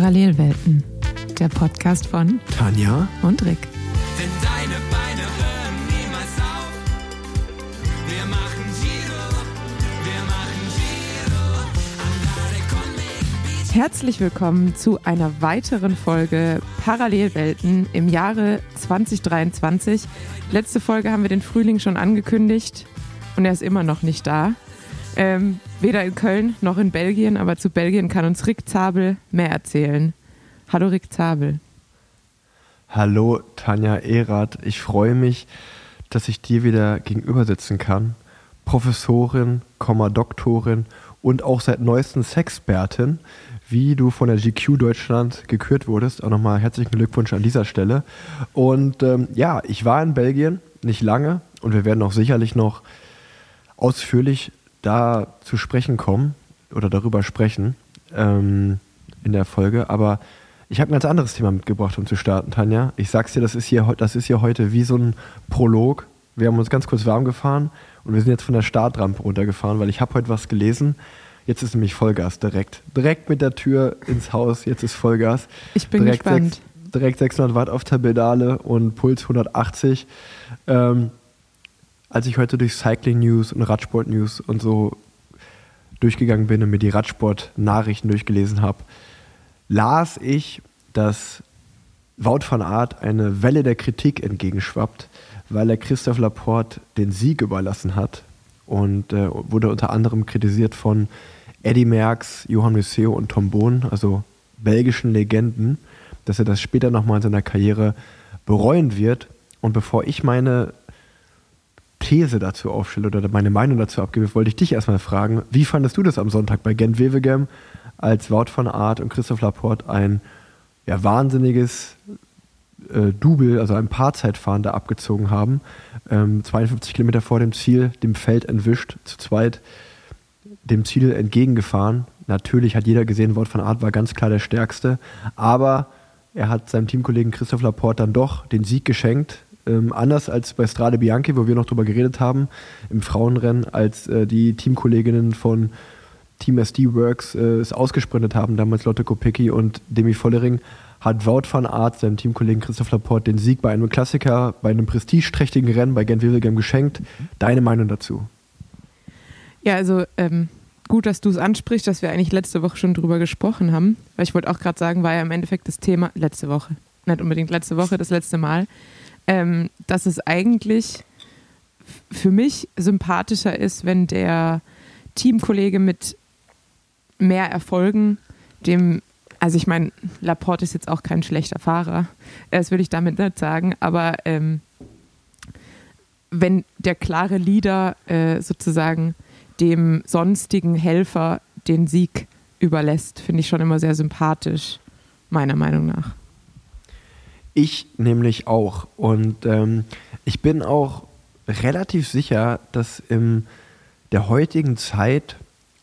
Parallelwelten, der Podcast von Tanja und Rick. Denn deine Beine hören niemals auf. Wir machen Giro, wir machen Giro. Herzlich willkommen zu einer weiteren Folge Parallelwelten im Jahre 2023. Letzte Folge haben wir den Frühling schon angekündigt und er ist immer noch nicht da. Ähm, weder in Köln noch in Belgien, aber zu Belgien kann uns Rick Zabel mehr erzählen. Hallo Rick Zabel. Hallo Tanja Erath. Ich freue mich, dass ich dir wieder gegenüber sitzen kann. Professorin, Doktorin und auch seit neuestem Sexpertin, wie du von der GQ Deutschland gekürt wurdest. Auch nochmal herzlichen Glückwunsch an dieser Stelle. Und ähm, ja, ich war in Belgien, nicht lange, und wir werden auch sicherlich noch ausführlich da zu sprechen kommen oder darüber sprechen ähm, in der Folge. Aber ich habe ein ganz anderes Thema mitgebracht, um zu starten, Tanja. Ich sag's dir, das ist hier, das ist hier heute wie so ein Prolog. Wir haben uns ganz kurz warm gefahren und wir sind jetzt von der Startrampe runtergefahren, weil ich habe heute was gelesen. Jetzt ist nämlich Vollgas direkt. Direkt mit der Tür ins Haus, jetzt ist Vollgas. Ich bin direkt gespannt. Sechs, direkt 600 Watt auf der Pedale und Puls 180. Ähm, als ich heute durch Cycling News und Radsport News und so durchgegangen bin und mir die Radsport-Nachrichten durchgelesen habe, las ich, dass Wout van Aert eine Welle der Kritik entgegenschwappt, weil er Christoph Laporte den Sieg überlassen hat und äh, wurde unter anderem kritisiert von Eddy Merckx, Johann Museeuw und Tom Bohn, also belgischen Legenden, dass er das später nochmal in seiner Karriere bereuen wird. Und bevor ich meine These dazu aufstelle oder meine Meinung dazu abgebe, wollte ich dich erstmal fragen, wie fandest du das am Sonntag bei Gent Wevelgem, als Wout van Aert und Christoph Laporte ein ja, wahnsinniges äh, Double, also ein Paarzeitfahren da abgezogen haben, ähm, 52 Kilometer vor dem Ziel, dem Feld entwischt, zu zweit dem Ziel entgegengefahren. Natürlich hat jeder gesehen, Wout van Aert war ganz klar der Stärkste, aber er hat seinem Teamkollegen Christoph Laporte dann doch den Sieg geschenkt. Ähm, anders als bei Strade Bianchi, wo wir noch drüber geredet haben, im Frauenrennen, als äh, die Teamkolleginnen von Team SD Works äh, es ausgesprintet haben, damals Lotte Kopecki und Demi Vollering, hat Wout van Aert seinem Teamkollegen Christoph Laporte den Sieg bei einem Klassiker, bei einem prestigeträchtigen Rennen bei Gent Wevelgem geschenkt. Deine Meinung dazu? Ja, also ähm, gut, dass du es ansprichst, dass wir eigentlich letzte Woche schon drüber gesprochen haben. Weil ich wollte auch gerade sagen, war ja im Endeffekt das Thema letzte Woche. Nicht unbedingt letzte Woche, das letzte Mal. Ähm, dass es eigentlich für mich sympathischer ist, wenn der Teamkollege mit mehr Erfolgen dem, also ich meine, Laporte ist jetzt auch kein schlechter Fahrer, das will ich damit nicht sagen, aber ähm, wenn der klare Leader äh, sozusagen dem sonstigen Helfer den Sieg überlässt, finde ich schon immer sehr sympathisch, meiner Meinung nach. Ich nämlich auch. Und ähm, ich bin auch relativ sicher, dass in der heutigen Zeit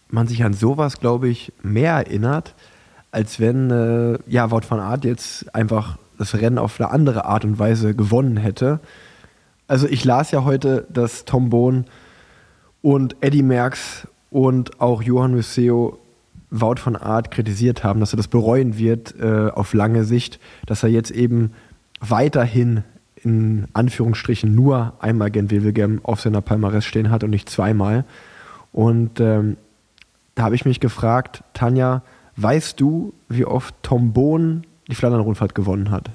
man sich an sowas, glaube ich, mehr erinnert, als wenn äh, ja, Wout van Aert jetzt einfach das Rennen auf eine andere Art und Weise gewonnen hätte. Also ich las ja heute, dass Tom Bohn und Eddie Merckx und auch Johann Museeuw Wout van Aert kritisiert haben, dass er das bereuen wird äh, auf lange Sicht, dass er jetzt eben weiterhin in Anführungsstrichen nur einmal Gent Wevelgem auf seiner Palmares stehen hat und nicht zweimal. Und ähm, da habe ich mich gefragt, Tanja, weißt du, wie oft Tom Bohn die Flandern-Rundfahrt gewonnen hat?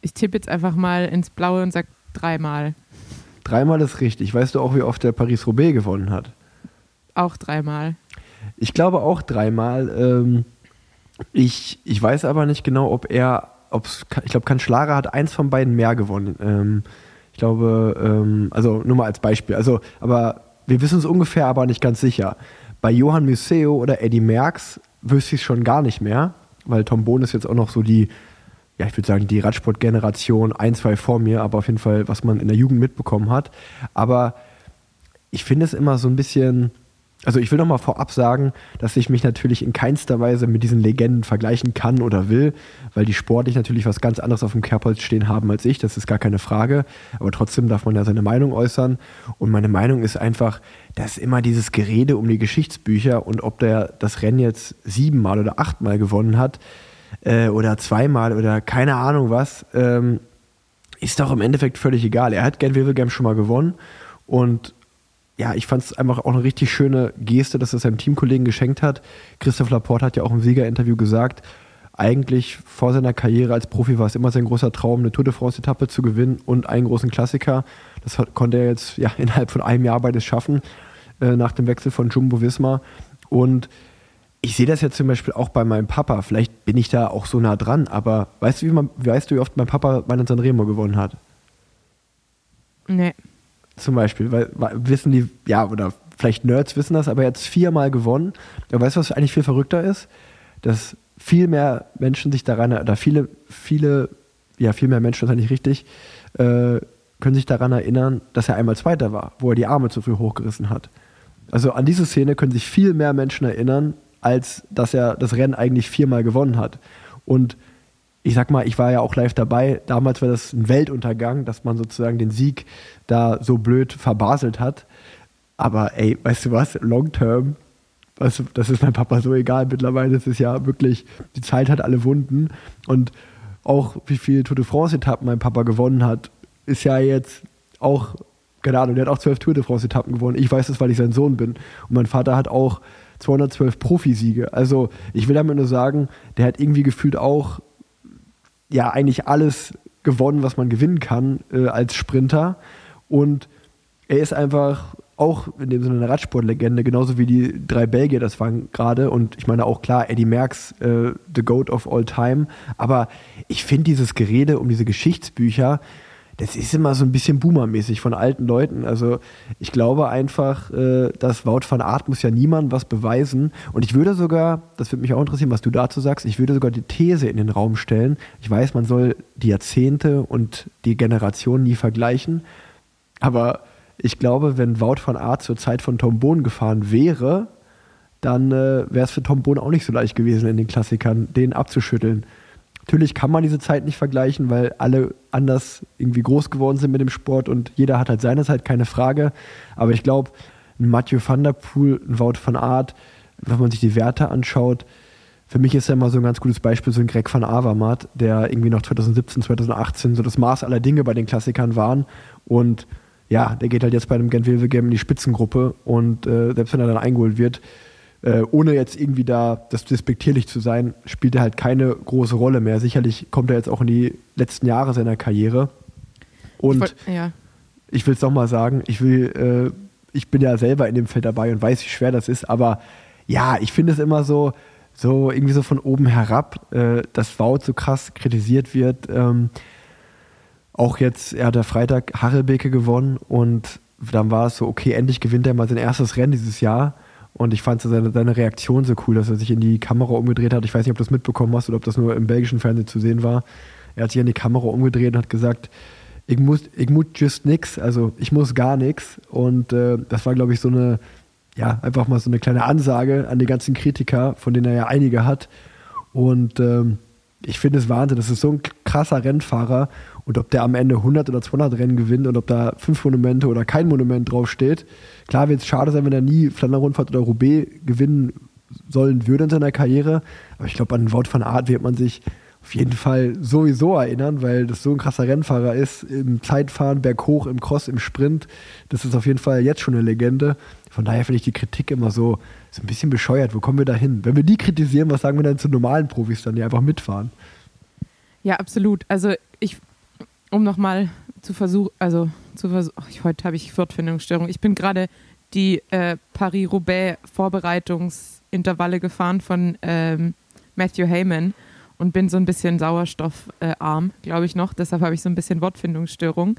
Ich tippe jetzt einfach mal ins Blaue und sage dreimal. Dreimal ist richtig. Weißt du auch, wie oft der Paris-Roubaix gewonnen hat? Auch dreimal. Ich glaube auch dreimal. Ähm, ich, ich weiß aber nicht genau, ob er, ob's, ich glaube, Kanschlager hat eins von beiden mehr gewonnen. Ähm, ich glaube, ähm, also nur mal als Beispiel. Also, aber wir wissen es ungefähr, aber nicht ganz sicher. Bei Johann Museeuw oder Eddie Merckx wüsste ich es schon gar nicht mehr, weil Tom Bohn ist jetzt auch noch so die, ja, ich würde sagen, die Radsportgeneration ein, zwei vor mir, aber auf jeden Fall, was man in der Jugend mitbekommen hat. Aber ich finde es immer so ein bisschen also ich will noch mal vorab sagen, dass ich mich natürlich in keinster Weise mit diesen Legenden vergleichen kann oder will, weil die sportlich natürlich was ganz anderes auf dem Kerbholz stehen haben als ich, das ist gar keine Frage. Aber trotzdem darf man ja seine Meinung äußern. Und meine Meinung ist einfach, dass immer dieses Gerede um die Geschichtsbücher und ob der das Rennen jetzt siebenmal oder achtmal gewonnen hat äh, oder zweimal oder keine Ahnung was, ähm, ist doch im Endeffekt völlig egal. Er hat Gern Wevelgem schon mal gewonnen und ja, ich fand es einfach auch eine richtig schöne Geste, dass er seinem Teamkollegen geschenkt hat. Christoph Laporte hat ja auch im Siegerinterview gesagt, eigentlich vor seiner Karriere als Profi war es immer sein großer Traum, eine Tour de France-Etappe zu gewinnen und einen großen Klassiker. Das hat, konnte er jetzt ja, innerhalb von einem Jahr beides schaffen, äh, nach dem Wechsel von Jumbo Visma. Und ich sehe das jetzt zum Beispiel auch bei meinem Papa. Vielleicht bin ich da auch so nah dran, aber weißt du, wie, man, weißt du, wie oft mein Papa meinen Sanremo gewonnen hat? Nee. Zum Beispiel, weil, wissen die, ja, oder vielleicht Nerds wissen das, aber er es viermal gewonnen. Aber weißt du, was eigentlich viel verrückter ist? Dass viel mehr Menschen sich daran, oder viele, viele, ja, viel mehr Menschen, das ist eigentlich richtig, äh, können sich daran erinnern, dass er einmal Zweiter war, wo er die Arme zu früh hochgerissen hat. Also an diese Szene können sich viel mehr Menschen erinnern, als dass er das Rennen eigentlich viermal gewonnen hat. Und ich sag mal, ich war ja auch live dabei. Damals war das ein Weltuntergang, dass man sozusagen den Sieg da so blöd verbaselt hat. Aber ey, weißt du was? Long term, weißt das ist meinem Papa so egal. Mittlerweile ist es ja wirklich, die Zeit hat alle Wunden. Und auch wie viele Tour de France-Etappen mein Papa gewonnen hat, ist ja jetzt auch, keine Ahnung, der hat auch zwölf Tour de France-Etappen gewonnen. Ich weiß das, weil ich sein Sohn bin. Und mein Vater hat auch 212 Profisiege. Also ich will damit nur sagen, der hat irgendwie gefühlt auch ja eigentlich alles gewonnen, was man gewinnen kann äh, als Sprinter. Und er ist einfach auch in dem Sinne eine Radsportlegende, genauso wie die drei Belgier das waren gerade. Und ich meine auch klar, Eddie Merckx, äh, the GOAT of all time. Aber ich finde dieses Gerede um diese Geschichtsbücher, das ist immer so ein bisschen boomermäßig von alten Leuten. Also ich glaube einfach, äh, dass Wout van Aert muss ja niemandem was beweisen. Und ich würde sogar, das würde mich auch interessieren, was du dazu sagst, ich würde sogar die These in den Raum stellen. Ich weiß, man soll die Jahrzehnte und die Generationen nie vergleichen. Aber ich glaube, wenn Wout van Aert zur Zeit von Tom Bohn gefahren wäre, dann äh, wäre es für Tom Bohn auch nicht so leicht gewesen, in den Klassikern den abzuschütteln. Natürlich kann man diese Zeit nicht vergleichen, weil alle anders irgendwie groß geworden sind mit dem Sport und jeder hat halt seine Zeit, keine Frage. Aber ich glaube, ein Mathieu van der Poel, ein Wout van Aert, wenn man sich die Werte anschaut, für mich ist ja immer so ein ganz gutes Beispiel so ein Greg van Avermaet, der irgendwie noch 2017, 2018 so das Maß aller Dinge bei den Klassikern waren und ja, der geht halt jetzt bei dem Gent Wevelgem in die Spitzengruppe und äh, selbst wenn er dann eingeholt wird, äh, ohne jetzt irgendwie da das despektierlich zu sein, spielt er halt keine große Rolle mehr. Sicherlich kommt er jetzt auch in die letzten Jahre seiner Karriere. Und Ich wollt- ja. ich will es nochmal sagen, ich will, äh, ich bin ja selber in dem Feld dabei und weiß, wie schwer das ist, aber ja, ich finde es immer so, so irgendwie so von oben herab, äh, dass Wout so krass kritisiert wird. Ähm, auch jetzt, er hat der Freitag Harelbeke gewonnen und dann war es so, okay, endlich gewinnt er mal sein erstes Rennen dieses Jahr. Und ich fand so seine, seine Reaktion so cool, dass er sich in die Kamera umgedreht hat. Ich weiß nicht, ob du das mitbekommen hast oder ob das nur im belgischen Fernsehen zu sehen war. Er hat sich in die Kamera umgedreht und hat gesagt, ich muss, ich muss just nix, also ich muss gar nichts. Und äh, das war, glaube ich, so eine, ja, einfach mal so eine kleine Ansage an die ganzen Kritiker, von denen er ja einige hat. Und ähm, ich finde es Wahnsinn, das ist so ein krasser Rennfahrer. Und ob der am Ende 100 oder 200 Rennen gewinnt und ob da fünf Monumente oder kein Monument draufsteht. Klar wird es schade sein, wenn er nie Flandern-Rundfahrt oder Roubaix gewinnen sollen würde in seiner Karriere. Aber ich glaube, an Wout van Aert wird man sich auf jeden Fall sowieso erinnern, weil das so ein krasser Rennfahrer ist. Im Zeitfahren, berghoch, im Cross, im Sprint. Das ist auf jeden Fall jetzt schon eine Legende. Von daher finde ich die Kritik immer so, so ein bisschen bescheuert. Wo kommen wir da hin? Wenn wir die kritisieren, was sagen wir dann zu normalen Profis dann, die einfach mitfahren? Ja, absolut. Also ich, um nochmal zu versuchen, also zu versuchen, heute habe ich Fortfindungsstörung. Ich bin gerade die äh, Paris-Roubaix-Vorbereitungsintervalle gefahren von ähm, Matthew Heyman und bin so ein bisschen sauerstoffarm, glaube ich noch. Deshalb habe ich so ein bisschen Wortfindungsstörung.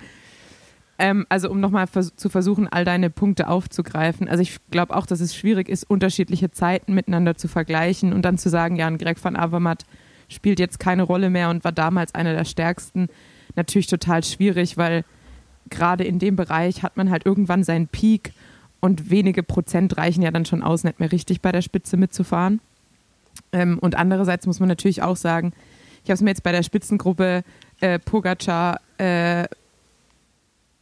Ähm, also um nochmal vers zu versuchen, all deine Punkte aufzugreifen. Also ich glaube auch, dass es schwierig ist, unterschiedliche Zeiten miteinander zu vergleichen und dann zu sagen, ja, ein Greg van Avermaet spielt jetzt keine Rolle mehr und war damals einer der stärksten. Natürlich total schwierig, weil gerade in dem Bereich hat man halt irgendwann seinen Peak und wenige Prozent reichen ja dann schon aus, nicht mehr richtig bei der Spitze mitzufahren. Ähm, und andererseits muss man natürlich auch sagen, ich habe es mir jetzt bei der Spitzengruppe äh, Pogacar, äh,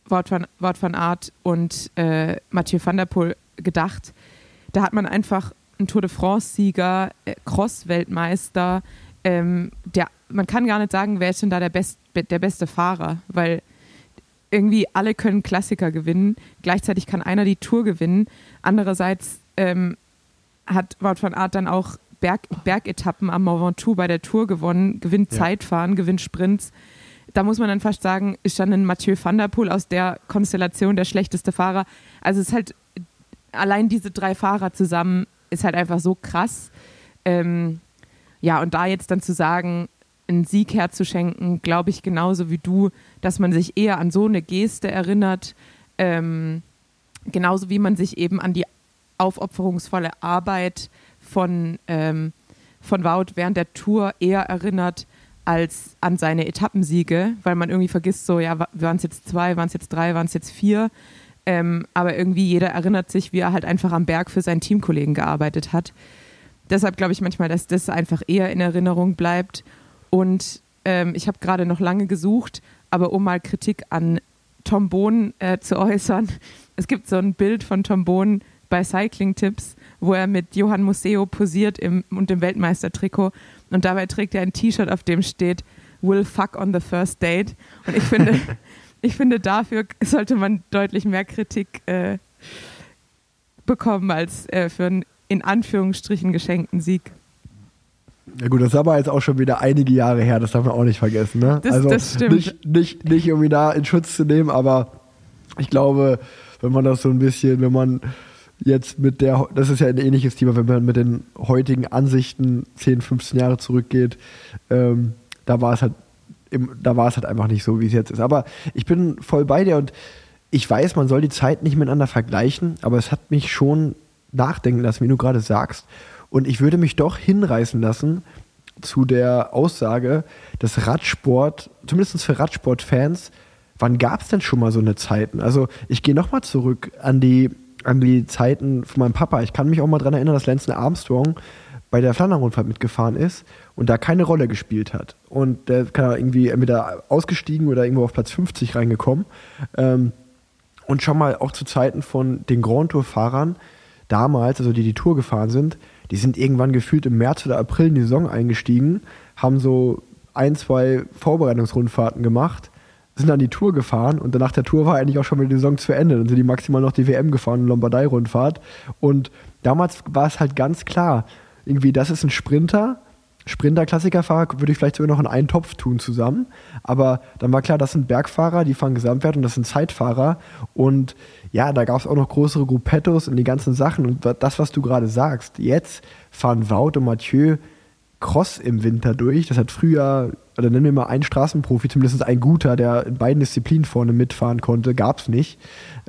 Wort von, Wort von Art und äh, Mathieu van der Poel gedacht. Da hat man einfach einen Tour de France-Sieger, äh, Cross-Weltmeister. Ähm, der, man kann gar nicht sagen, wer ist denn da der, best, der beste Fahrer, weil irgendwie alle können Klassiker gewinnen. Gleichzeitig kann einer die Tour gewinnen. Andererseits ähm, hat Wout van Art dann auch Berg, Bergetappen am Mont Ventoux bei der Tour gewonnen, gewinnt Ja. Zeitfahren, gewinnt Sprints. Da muss man dann fast sagen, ist dann ein Mathieu van der Poel aus der Konstellation der schlechteste Fahrer. Also es ist halt, allein diese drei Fahrer zusammen ist halt einfach so krass. Ähm, ja, und da jetzt dann zu sagen, einen Sieg herzuschenken, glaube ich genauso wie du, dass man sich eher an so eine Geste erinnert, ähm, genauso wie man sich eben an die aufopferungsvolle Arbeit von, ähm, von Wout während der Tour eher erinnert als an seine Etappensiege, weil man irgendwie vergisst, so, ja, waren es jetzt zwei, waren es jetzt drei, waren es jetzt vier. Ähm, aber irgendwie jeder erinnert sich, wie er halt einfach am Berg für seinen Teamkollegen gearbeitet hat. Deshalb glaube ich manchmal, dass das einfach eher in Erinnerung bleibt. Und ähm, ich habe gerade noch lange gesucht, aber um mal Kritik an Tom Bohn äh, zu äußern. Es gibt so ein Bild von Tom Bohn bei Cycling Tips, wo er mit Johann Museo posiert im, und dem Weltmeistertrikot. Und dabei trägt er ein T-Shirt, auf dem steht Will fuck on the first date. Und ich finde, ich finde, dafür sollte man deutlich mehr Kritik äh, bekommen als äh, für einen in Anführungsstrichen geschenkten Sieg. Ja gut, das ist aber jetzt auch schon wieder einige Jahre her, das darf man auch nicht vergessen. Ne? Das- also das stimmt. Nicht, nicht, nicht um ihn da in Schutz zu nehmen, aber ich glaube, wenn man das so ein bisschen, wenn man jetzt mit der, das ist ja ein ähnliches Thema, wenn man mit den heutigen Ansichten 10, 15 Jahre zurückgeht, ähm, da war es halt im, da war es halt einfach nicht so, wie es jetzt ist. Aber ich bin voll bei dir und ich weiß, man soll die Zeit nicht miteinander vergleichen, aber es hat mich schon nachdenken lassen, wie du gerade sagst. Und ich würde mich doch hinreißen lassen zu der Aussage, dass Radsport, zumindest für Radsportfans, wann gab es denn schon mal so eine Zeiten? Also ich gehe nochmal zurück an die, an die Zeiten von meinem Papa. Ich kann mich auch mal daran erinnern, dass Lance Armstrong bei der Flandern-Rundfahrt mitgefahren ist und da keine Rolle gespielt hat. Und der kann irgendwie entweder ausgestiegen oder irgendwo auf Platz 50 reingekommen. Ähm, und schon mal auch zu Zeiten von den Grand Tour-Fahrern damals, also die die Tour gefahren sind, die sind irgendwann gefühlt im März oder April in die Saison eingestiegen, haben so ein, zwei Vorbereitungsrundfahrten gemacht, sind dann die Tour gefahren und danach der Tour war eigentlich auch schon wieder die Saison zu Ende. Dann sind die maximal noch die WM gefahren, Lombardei-Rundfahrt. Und damals war es halt ganz klar, irgendwie, das ist ein Sprinter, Sprinter-Klassikerfahrer würde ich vielleicht sogar noch in einen Topf tun zusammen. Aber dann war klar, das sind Bergfahrer, die fahren Gesamtwert und das sind Zeitfahrer. Und ja, da gab es auch noch größere Gruppettos und die ganzen Sachen. Und das, was du gerade sagst, jetzt fahren Wout und Mathieu Cross im Winter durch. Das hat früher, oder nennen wir mal einen Straßenprofi, zumindest ein guter, der in beiden Disziplinen vorne mitfahren konnte, gab es nicht.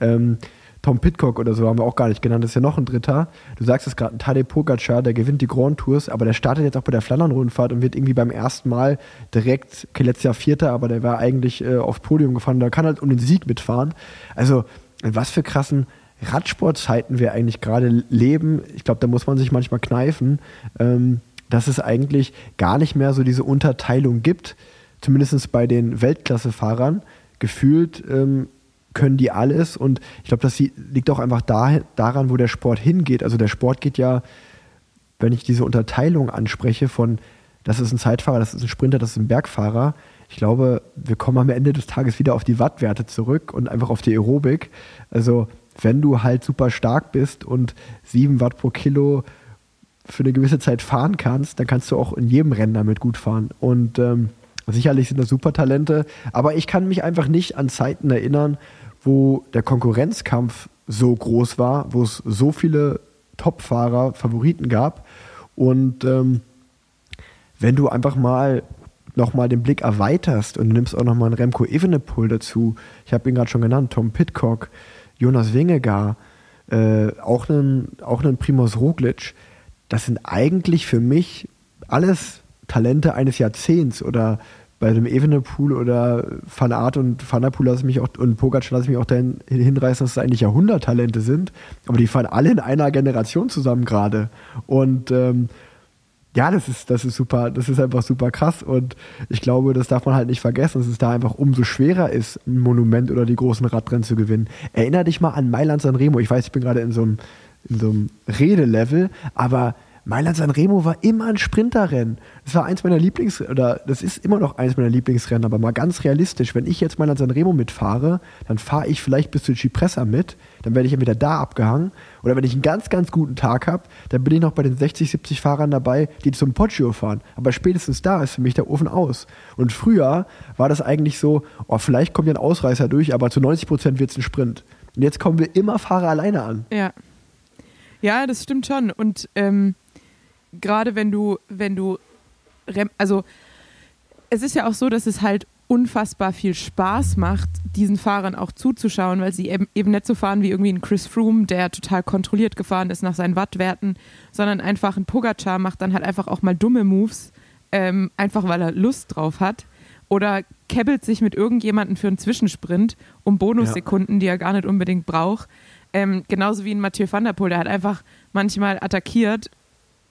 Ähm, Tom Pitcock oder so haben wir auch gar nicht genannt, das ist ja noch ein Dritter. Du sagst es gerade, ein Tadej Pogacar, der gewinnt die Grand Tours, aber der startet jetzt auch bei der Flandern-Rundfahrt und wird irgendwie beim ersten Mal direkt, okay, letztes Jahr Vierter, aber der war eigentlich äh, aufs Podium gefahren, da kann halt um den Sieg mitfahren. Also, was für krassen Radsportzeiten wir eigentlich gerade leben. Ich glaube, da muss man sich manchmal kneifen, ähm, dass es eigentlich gar nicht mehr so diese Unterteilung gibt, zumindest bei den Weltklasse-Fahrern. Gefühlt ähm, können die alles und ich glaube, das liegt auch einfach da, daran, wo der Sport hingeht. Also der Sport geht ja, wenn ich diese Unterteilung anspreche von, das ist ein Zeitfahrer, das ist ein Sprinter, das ist ein Bergfahrer, ich glaube, wir kommen am Ende des Tages wieder auf die Wattwerte zurück und einfach auf die Aerobik. Also wenn du halt super stark bist und 7 Watt pro Kilo für eine gewisse Zeit fahren kannst, dann kannst du auch in jedem Rennen damit gut fahren. Und ähm, sicherlich sind das super Talente, aber ich kann mich einfach nicht an Zeiten erinnern, wo der Konkurrenzkampf so groß war, wo es so viele Top-Fahrer, Favoriten gab. Und ähm, wenn du einfach mal nochmal den Blick erweiterst und nimmst auch nochmal einen Remco Evenepoel dazu, ich habe ihn gerade schon genannt, Tom Pitcock, Jonas Wingegar, äh, auch einen, auch einen Primoz Roglic, das sind eigentlich für mich alles Talente eines Jahrzehnts oder bei dem Evenepoel oder Van Aert und Van der Poel lasse ich mich auch und Pogacar lasse ich mich auch dahin hinreißen, dass es eigentlich Jahrhunderttalente sind, aber die fahren alle in einer Generation zusammen gerade und ähm, ja, das ist, das ist super, das ist einfach super krass und ich glaube, das darf man halt nicht vergessen, dass es da einfach umso schwerer ist, ein Monument oder die großen Radrennen zu gewinnen. Erinner dich mal an Mailand San Remo. Ich weiß, ich bin gerade in so einem, in so einem Redelevel, aber Mailand San Remo war immer ein Sprinterrennen. Das war eins meiner Lieblings- oder das ist immer noch eins meiner Lieblingsrennen, aber mal ganz realistisch, wenn ich jetzt Mailand San Remo mitfahre, dann fahre ich vielleicht bis zu Cipressa mit, dann werde ich ja wieder da abgehangen. Oder wenn ich einen ganz, ganz guten Tag habe, dann bin ich noch bei den 60, 70 Fahrern dabei, die zum Poggio fahren. Aber spätestens da ist für mich der Ofen aus. Und früher war das eigentlich so, oh, vielleicht kommt ja ein Ausreißer durch, aber zu 90 Prozent wird es ein Sprint. Und jetzt kommen wir immer Fahrer alleine an. Ja. Ja, das stimmt schon. Und ähm, gerade wenn du, wenn du, Rem also es ist ja auch so, dass es halt unfassbar viel Spaß macht, diesen Fahrern auch zuzuschauen, weil sie eben, eben nicht so fahren wie irgendwie ein Chris Froome, der total kontrolliert gefahren ist nach seinen Wattwerten, sondern einfach ein Pogacar macht dann halt einfach auch mal dumme Moves, ähm, einfach weil er Lust drauf hat. Oder kebbelt sich mit irgendjemandem für einen Zwischensprint um Bonussekunden, die er gar nicht unbedingt braucht. Ähm, genauso wie ein Mathieu van der Poel, der hat einfach manchmal attackiert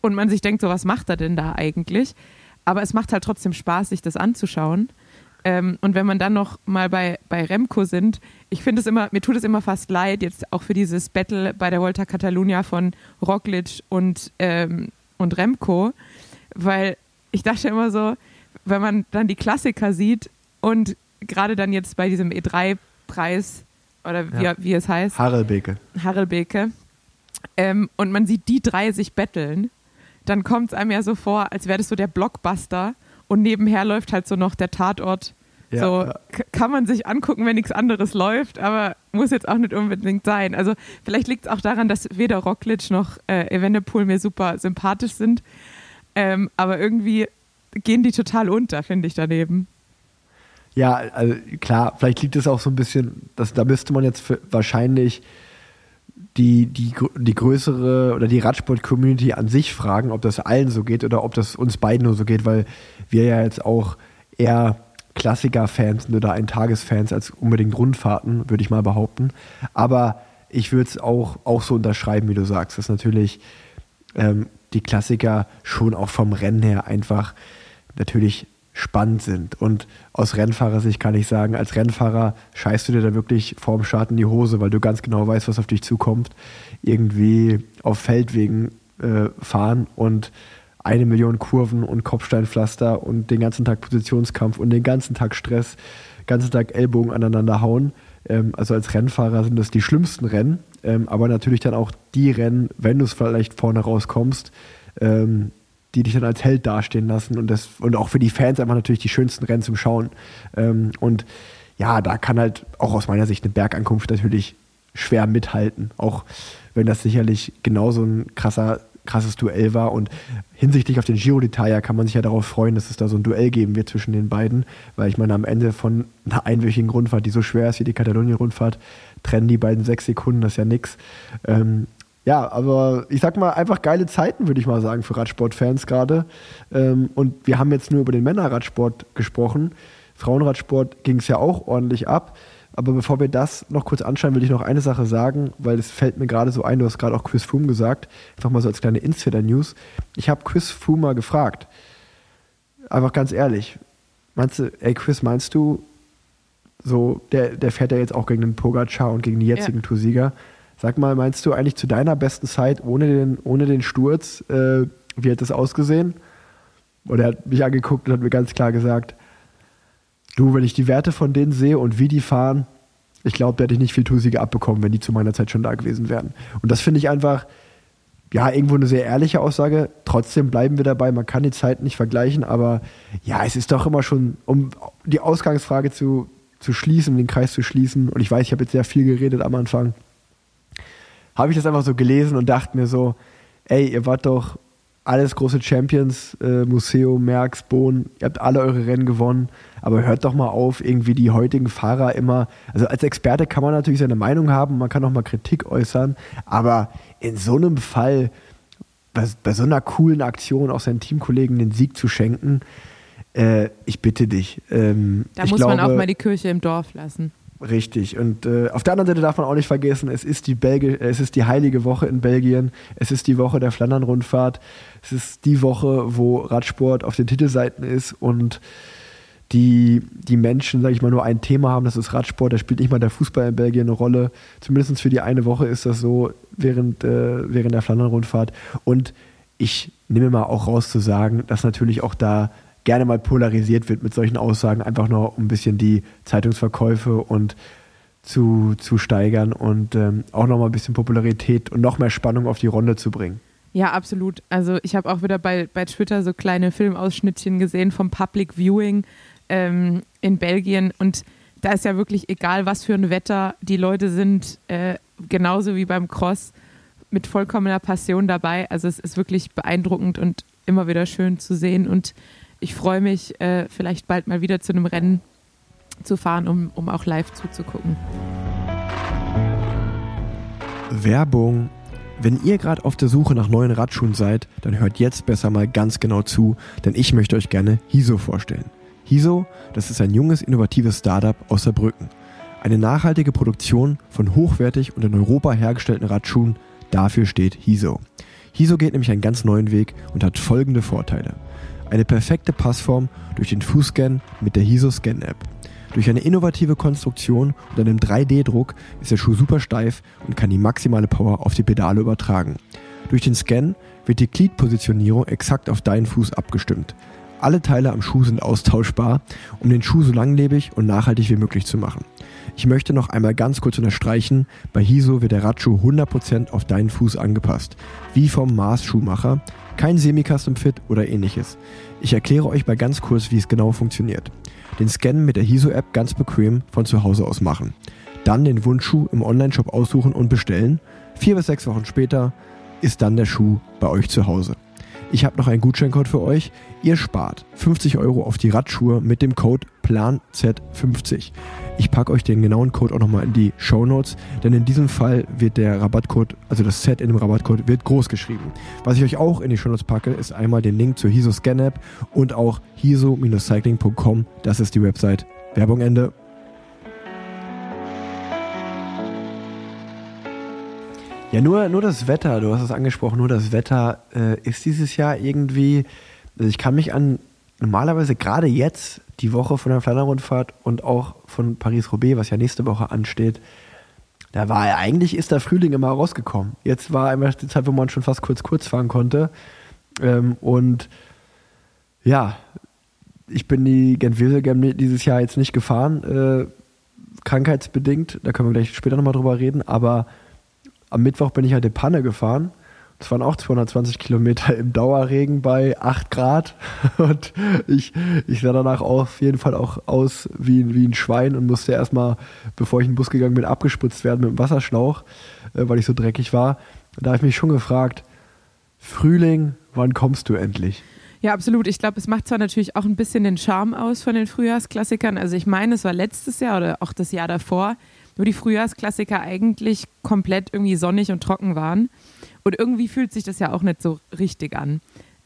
und man sich denkt, so was macht er denn da eigentlich? Aber es macht halt trotzdem Spaß, sich das anzuschauen. Ähm, und wenn man dann noch mal bei, bei Remco sind, ich finde es immer, mir tut es immer fast leid, jetzt auch für dieses Battle bei der Volta Catalunya von Roglic und, ähm, und Remco, weil ich dachte immer so, wenn man dann die Klassiker sieht und gerade dann jetzt bei diesem E3-Preis oder wie, Ja. wie es heißt, Harelbeke. Harelbeke, ähm, und man sieht die drei sich betteln, dann kommt es einem ja so vor, als wäre das so der Blockbuster und nebenher läuft halt so noch der Tatort. Ja, so ja. kann man sich angucken, wenn nichts anderes läuft, aber muss jetzt auch nicht unbedingt sein. Also vielleicht liegt es auch daran, dass weder Roglic noch äh, Evenepoel mir super sympathisch sind, ähm, aber irgendwie gehen die total unter, finde ich daneben. Ja, also klar, vielleicht liegt es auch so ein bisschen, dass, da müsste man jetzt für, wahrscheinlich die, die, die größere oder die Radsport-Community an sich fragen, ob das allen so geht oder ob das uns beiden nur so geht, weil wir ja jetzt auch eher Klassiker-Fans sind oder Ein-Tages-Fans als unbedingt Rundfahrten, würde ich mal behaupten. Aber ich würde es auch, auch so unterschreiben, wie du sagst, dass natürlich ähm, die Klassiker schon auch vom Rennen her einfach natürlich spannend sind. Und aus Rennfahrersicht kann ich sagen, als Rennfahrer scheißt du dir da wirklich vorm Start in die Hose, weil du ganz genau weißt, was auf dich zukommt. Irgendwie auf Feldwegen äh, fahren und eine Million Kurven und Kopfsteinpflaster und den ganzen Tag Positionskampf und den ganzen Tag Stress, ganzen Tag Ellbogen aneinander hauen. Ähm, also als Rennfahrer sind das die schlimmsten Rennen, ähm, aber natürlich dann auch die Rennen, wenn du es vielleicht vorne rauskommst, ähm, die dich dann als Held dastehen lassen und das und auch für die Fans einfach natürlich die schönsten Rennen zum Schauen. Ähm, und ja, da kann halt auch aus meiner Sicht eine Bergankunft natürlich schwer mithalten, auch wenn das sicherlich genauso ein krasser, krasses Duell war. Und hinsichtlich auf den Giro d'Italia kann man sich ja darauf freuen, dass es da so ein Duell geben wird zwischen den beiden, weil ich meine, am Ende von einer einwöchigen Rundfahrt, die so schwer ist wie die Katalonien-Rundfahrt, trennen die beiden sechs Sekunden, das ist ja nix. Ähm, ja, aber ich sag mal, einfach geile Zeiten, würde ich mal sagen, für Radsportfans gerade. Ähm, und wir haben jetzt nur über den Männerradsport gesprochen. Frauenradsport ging es ja auch ordentlich ab. Aber bevor wir das noch kurz anschauen, will ich noch eine Sache sagen, weil es fällt mir gerade so ein, du hast gerade auch Chris Froome gesagt, einfach mal so als kleine Insider-News. Ich habe Chris Froome mal gefragt, einfach ganz ehrlich, meinst du, ey Chris, meinst du, so, der, der fährt ja jetzt auch gegen den Pogacar und gegen die jetzigen Ja. Toursieger. Sag mal, meinst du eigentlich zu deiner besten Zeit ohne den, ohne den Sturz, äh, wie hat das ausgesehen? Und er hat mich angeguckt und hat mir ganz klar gesagt, du, wenn ich die Werte von denen sehe und wie die fahren, ich glaube, da hätte ich nicht viel Toursiege abbekommen, wenn die zu meiner Zeit schon da gewesen wären. Und das finde ich einfach, ja, irgendwo eine sehr ehrliche Aussage. Trotzdem bleiben wir dabei, man kann die Zeit nicht vergleichen, aber ja, es ist doch immer schon, um die Ausgangsfrage zu, zu schließen, den Kreis zu schließen, und ich weiß, ich habe jetzt sehr viel geredet am Anfang, habe ich das einfach so gelesen und dachte mir so, ey, ihr wart doch alles große Champions, äh, Museum, Merckx, Bohn, ihr habt alle eure Rennen gewonnen, aber hört doch mal auf, irgendwie die heutigen Fahrer immer, also als Experte kann man natürlich seine Meinung haben, man kann auch mal Kritik äußern, aber in so einem Fall, bei, bei so einer coolen Aktion auch seinen Teamkollegen den Sieg zu schenken, Äh, ich bitte dich. Ähm, Da ich muss glaube, man auch mal die Kirche im Dorf lassen. Richtig. Und äh, auf der anderen Seite darf man auch nicht vergessen, es ist die Belgi es ist die heilige Woche in Belgien. Es ist die Woche der Flandern-Rundfahrt. Es ist die Woche, wo Radsport auf den Titelseiten ist und die, die Menschen, sage ich mal, nur ein Thema haben, das ist Radsport. Da spielt nicht mal der Fußball in Belgien eine Rolle. Zumindest für die eine Woche ist das so während, äh, während der Flandern-Rundfahrt. Und ich nehme mal auch raus zu sagen, dass natürlich auch da gerne mal polarisiert wird mit solchen Aussagen, einfach nur um ein bisschen die Zeitungsverkäufe und zu, zu steigern und ähm, auch nochmal ein bisschen Popularität und noch mehr Spannung auf die Runde zu bringen. Ja, absolut. Also ich habe auch wieder bei, bei Twitter so kleine Filmausschnittchen gesehen vom Public Viewing ähm, in Belgien und da ist ja wirklich egal, was für ein Wetter, die Leute sind äh, genauso wie beim Cross mit vollkommener Passion dabei. Also es ist wirklich beeindruckend und immer wieder schön zu sehen und ich freue mich, äh, vielleicht bald mal wieder zu einem Rennen zu fahren, um, um auch live zuzugucken. Werbung. Wenn ihr gerade auf der Suche nach neuen Radschuhen seid, dann hört jetzt besser mal ganz genau zu, denn ich möchte euch gerne Hiso vorstellen. Hiso, das ist ein junges, innovatives Startup aus Saarbrücken. Eine nachhaltige Produktion von hochwertig und in Europa hergestellten Radschuhen, dafür steht Hiso. Hiso geht nämlich einen ganz neuen Weg und hat folgende Vorteile. Eine perfekte Passform durch den Fußscan mit der Hiso Scan App. Durch eine innovative Konstruktion und einem 3D-Druck ist der Schuh super steif und kann die maximale Power auf die Pedale übertragen. Durch den Scan wird die Gliedpositionierung exakt auf deinen Fuß abgestimmt. Alle Teile am Schuh sind austauschbar, um den Schuh so langlebig und nachhaltig wie möglich zu machen. Ich möchte noch einmal ganz kurz unterstreichen, bei Hiso wird der Radschuh 100% auf deinen Fuß angepasst, wie vom Mars-Schuhmacher, kein Semi-Custom-Fit oder ähnliches. Ich erkläre euch mal ganz kurz, wie es genau funktioniert. Den Scan mit der Hiso-App ganz bequem von zu Hause aus machen. Dann den Wunschschuh im Onlineshop aussuchen und bestellen. Vier bis sechs Wochen später ist dann der Schuh bei euch zu Hause. Ich habe noch einen Gutscheincode für euch. Ihr spart 50 Euro auf die Radschuhe mit dem Code PLANZ50. Ich packe euch den genauen Code auch nochmal in die Show Notes, denn in diesem Fall wird der Rabattcode, also das Set in dem Rabattcode, wird groß geschrieben. Was ich euch auch in die Show Notes packe, ist einmal den Link zur Hiso Scan App und auch hiso-cycling.com. Das ist die Website. Werbung Ende. Ja, nur, nur das Wetter, du hast es angesprochen, nur das Wetter äh, ist dieses Jahr irgendwie, also ich kann mich an normalerweise gerade jetzt die Woche von der Flandern-Rundfahrt und auch von Paris-Roubaix, was ja nächste Woche ansteht, da war ja eigentlich ist der Frühling immer rausgekommen. Jetzt war einmal die Zeit, wo man schon fast kurz kurz fahren konnte. Ähm, und ja, ich bin die gent wevelgem dieses Jahr jetzt nicht gefahren, äh, krankheitsbedingt. Da können wir gleich später nochmal drüber reden. Aber am Mittwoch bin ich halt in Panne gefahren. Das waren auch 220 Kilometer im Dauerregen bei 8 Grad. Und ich, ich sah danach auf jeden Fall auch aus wie, wie ein Schwein und musste erstmal, bevor ich in den Bus gegangen bin, abgespritzt werden mit dem Wasserschlauch, äh, weil ich so dreckig war. Da habe ich mich schon gefragt, Frühling, wann kommst du endlich? Ja, absolut. Ich glaube, es macht zwar natürlich auch ein bisschen den Charme aus von den Frühjahrsklassikern. Also ich meine, es war letztes Jahr oder auch das Jahr davor, wo die Frühjahrsklassiker eigentlich komplett irgendwie sonnig und trocken waren. Und irgendwie fühlt sich das ja auch nicht so richtig an.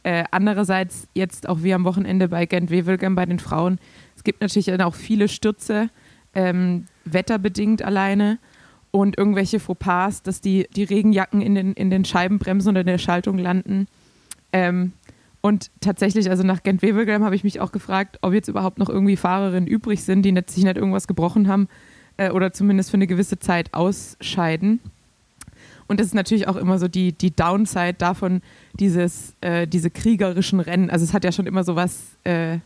Äh, andererseits jetzt auch wie am Wochenende bei Gent Wevelgem bei den Frauen. Es gibt natürlich dann auch viele Stürze, ähm, wetterbedingt alleine und irgendwelche Fauxpas, dass die, die Regenjacken in den, in den Scheibenbremsen oder in der Schaltung landen. Ähm, und tatsächlich, also nach Gent Wevelgem habe ich mich auch gefragt, ob jetzt überhaupt noch irgendwie Fahrerinnen übrig sind, die nicht, sich nicht irgendwas gebrochen haben äh, oder zumindest für eine gewisse Zeit ausscheiden. Und das ist natürlich auch immer so die, die Downside davon, dieses, äh, diese kriegerischen Rennen. Also es hat ja schon immer so was äh,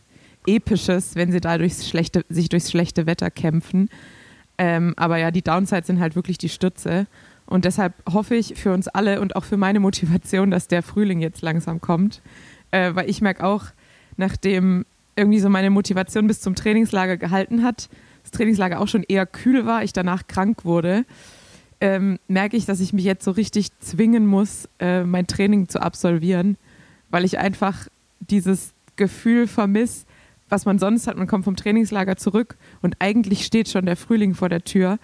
Episches, wenn sie da durchs schlechte, sich durchs schlechte Wetter kämpfen. Ähm, aber ja, die Downside sind halt wirklich die Stürze. Und deshalb hoffe ich für uns alle und auch für meine Motivation, dass der Frühling jetzt langsam kommt. Äh, weil ich merke auch, nachdem irgendwie so meine Motivation bis zum Trainingslager gehalten hat, das Trainingslager auch schon eher kühl war, ich danach krank wurde, ähm, merke ich, dass ich mich jetzt so richtig zwingen muss, äh, mein Training zu absolvieren, weil ich einfach dieses Gefühl vermisse, was man sonst hat. Man kommt vom Trainingslager zurück und eigentlich steht schon der Frühling vor der Tür,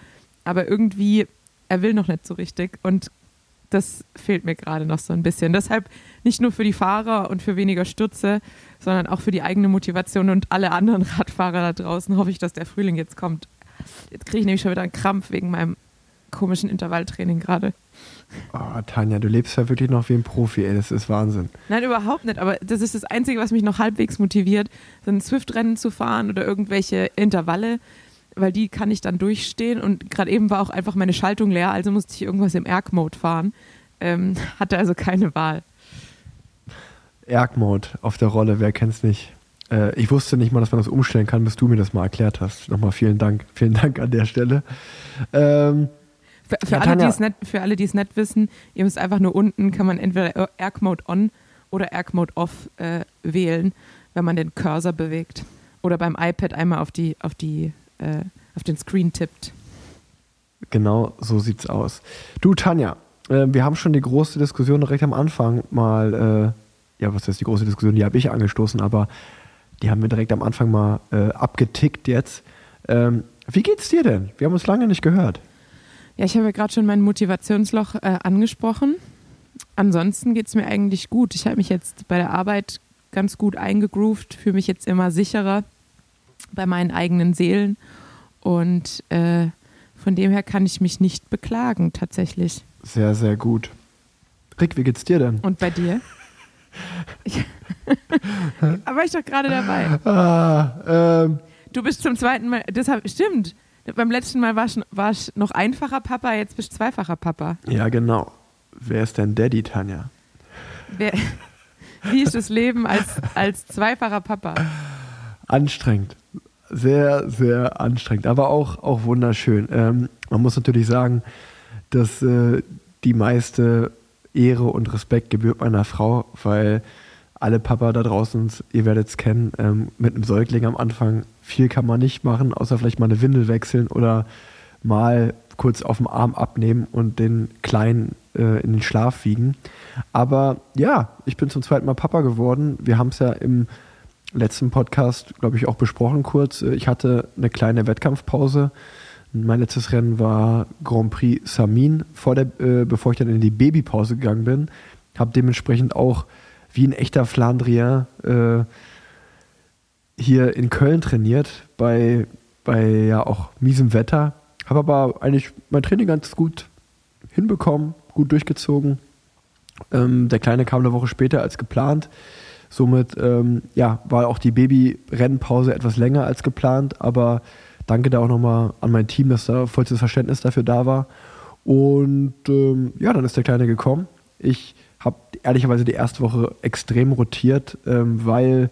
aber irgendwie, er will noch nicht so richtig. Und das fehlt mir gerade noch so ein bisschen. Deshalb nicht nur für die Fahrer und für weniger Stürze, sondern auch für die eigene Motivation und alle anderen Radfahrer da draußen hoffe ich, dass der Frühling jetzt kommt. Jetzt kriege ich nämlich schon wieder einen Krampf wegen meinem komischen Intervalltraining gerade. Oh, Tanja, du lebst ja wirklich noch wie ein Profi, ey, das ist Wahnsinn. Nein, überhaupt nicht. Aber das ist das Einzige, was mich noch halbwegs motiviert, so ein Swift-Rennen zu fahren oder irgendwelche Intervalle, weil die kann ich dann durchstehen. Und gerade eben war auch einfach meine Schaltung leer, also musste ich irgendwas im Erg-Mode fahren. Ähm, hatte also keine Wahl. Erg-Mode auf der Rolle, wer kennt's nicht? Äh, ich wusste nicht mal, dass man das umstellen kann, bis du mir das mal erklärt hast. Nochmal vielen Dank. Vielen Dank an der Stelle. Ähm, Für, für, Ja, alle, es nicht, für alle, die es nicht wissen, ihr müsst einfach nur unten, kann man entweder Erg Mode On oder Erg Mode Off äh, wählen, wenn man den Cursor bewegt. Oder beim iPad einmal auf, die, auf, die, äh, auf den Screen tippt. Genau so sieht's aus. Du, Tanja, äh, wir haben schon die große Diskussion direkt am Anfang mal, äh, ja, was heißt die große Diskussion, die habe ich angestoßen, aber die haben wir direkt am Anfang mal äh, abgetickt jetzt. Ähm, wie geht's dir denn? Wir haben uns lange nicht gehört. Ja, ich habe ja gerade schon mein Motivationsloch äh, angesprochen. Ansonsten geht es mir eigentlich gut. Ich habe mich jetzt bei der Arbeit ganz gut eingegroovt, fühle mich jetzt immer sicherer bei meinen eigenen Seelen. Und äh, von dem her kann ich mich nicht beklagen, tatsächlich. Sehr, sehr gut. Rick, wie geht's dir denn? Und bei dir? Ich, Aber war ich doch gerade dabei. Ah, ähm, Du bist zum zweiten Mal, deshalb, stimmt. Beim letzten Mal warst war ich noch einfacher Papa, jetzt bist du zweifacher Papa. ja, genau. Wer ist denn Daddy, Tanja? Wer, wie ist das Leben als, als zweifacher Papa? Anstrengend. Sehr, sehr anstrengend, aber auch, auch wunderschön. Ähm, man muss natürlich sagen, dass äh, die meiste Ehre und Respekt gebührt meiner Frau, weil alle Papa da draußen, ihr werdet es kennen, ähm, mit einem Säugling am Anfang, viel kann man nicht machen, außer vielleicht mal eine Windel wechseln oder mal kurz auf dem Arm abnehmen und den Kleinen äh, in den Schlaf wiegen. Aber ja, ich bin zum zweiten Mal Papa geworden. Wir haben es ja im letzten Podcast, glaube ich, auch besprochen kurz. Äh, Ich hatte eine kleine Wettkampfpause. Mein letztes Rennen war Grand Prix Samin, vor der, äh, bevor ich dann in die Babypause gegangen bin. Habe dementsprechend auch wie ein echter Flandrien äh, hier in Köln trainiert, bei, bei ja auch miesem Wetter. Habe aber eigentlich mein Training ganz gut hinbekommen, gut durchgezogen. Ähm, der Kleine kam eine Woche später als geplant. Somit ähm, ja, war auch die Baby-Rennpause etwas länger als geplant, aber danke da auch nochmal an mein Team, dass da vollstes Verständnis dafür da war. Und ähm, ja, dann ist der Kleine gekommen. Ich habe ehrlicherweise die erste Woche extrem rotiert, ähm, weil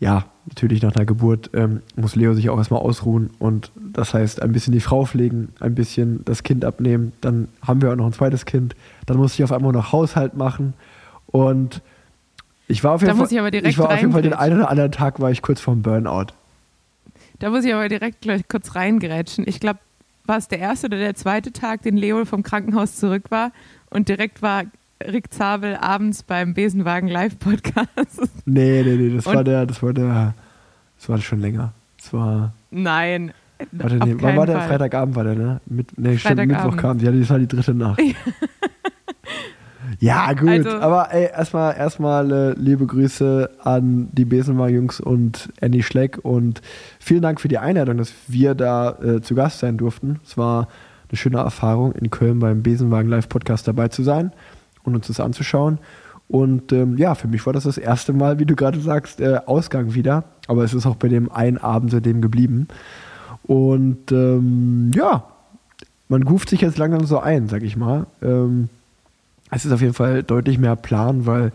ja, natürlich nach einer Geburt ähm, muss Leo sich auch erstmal ausruhen und das heißt ein bisschen die Frau pflegen, ein bisschen das Kind abnehmen, dann haben wir auch noch ein zweites Kind, dann muss ich auf einmal noch Haushalt machen und ich war auf jeden Da Fall, ich aber direkt war auf jeden Fall den einen oder anderen Tag war ich kurz vorm Burnout. Da muss ich aber direkt gleich kurz reingrätschen. Ich glaube, war es der erste oder der zweite Tag, den Leo vom Krankenhaus zurück war und direkt war Rick Zabel abends beim Besenwagen Live-Podcast. Nee, nee, nee, das Und- war der, das war der, das war schon länger. Das war, Nein. warte, nee, wann war der? Fall. Freitagabend war der, ne? Mit, nee, stimmt. Mittwoch kam, ja, das war die dritte Nacht. Ja, gut. Also- aber ey, erstmal erstmal äh, liebe Grüße an die Besenwagen-Jungs und Annie Schleck und vielen Dank für die Einladung, dass wir da äh, zu Gast sein durften. Es war eine schöne Erfahrung, in Köln beim Besenwagen Live Podcast dabei zu sein und uns das anzuschauen. Und ähm, ja, für mich war das das erste Mal, wie du gerade sagst, äh, Ausgang wieder. Aber es ist auch bei dem einen Abend seitdem geblieben. Und ähm, ja, man ruft sich jetzt langsam so ein, sag ich mal. Ähm, es ist auf jeden Fall deutlich mehr Plan, weil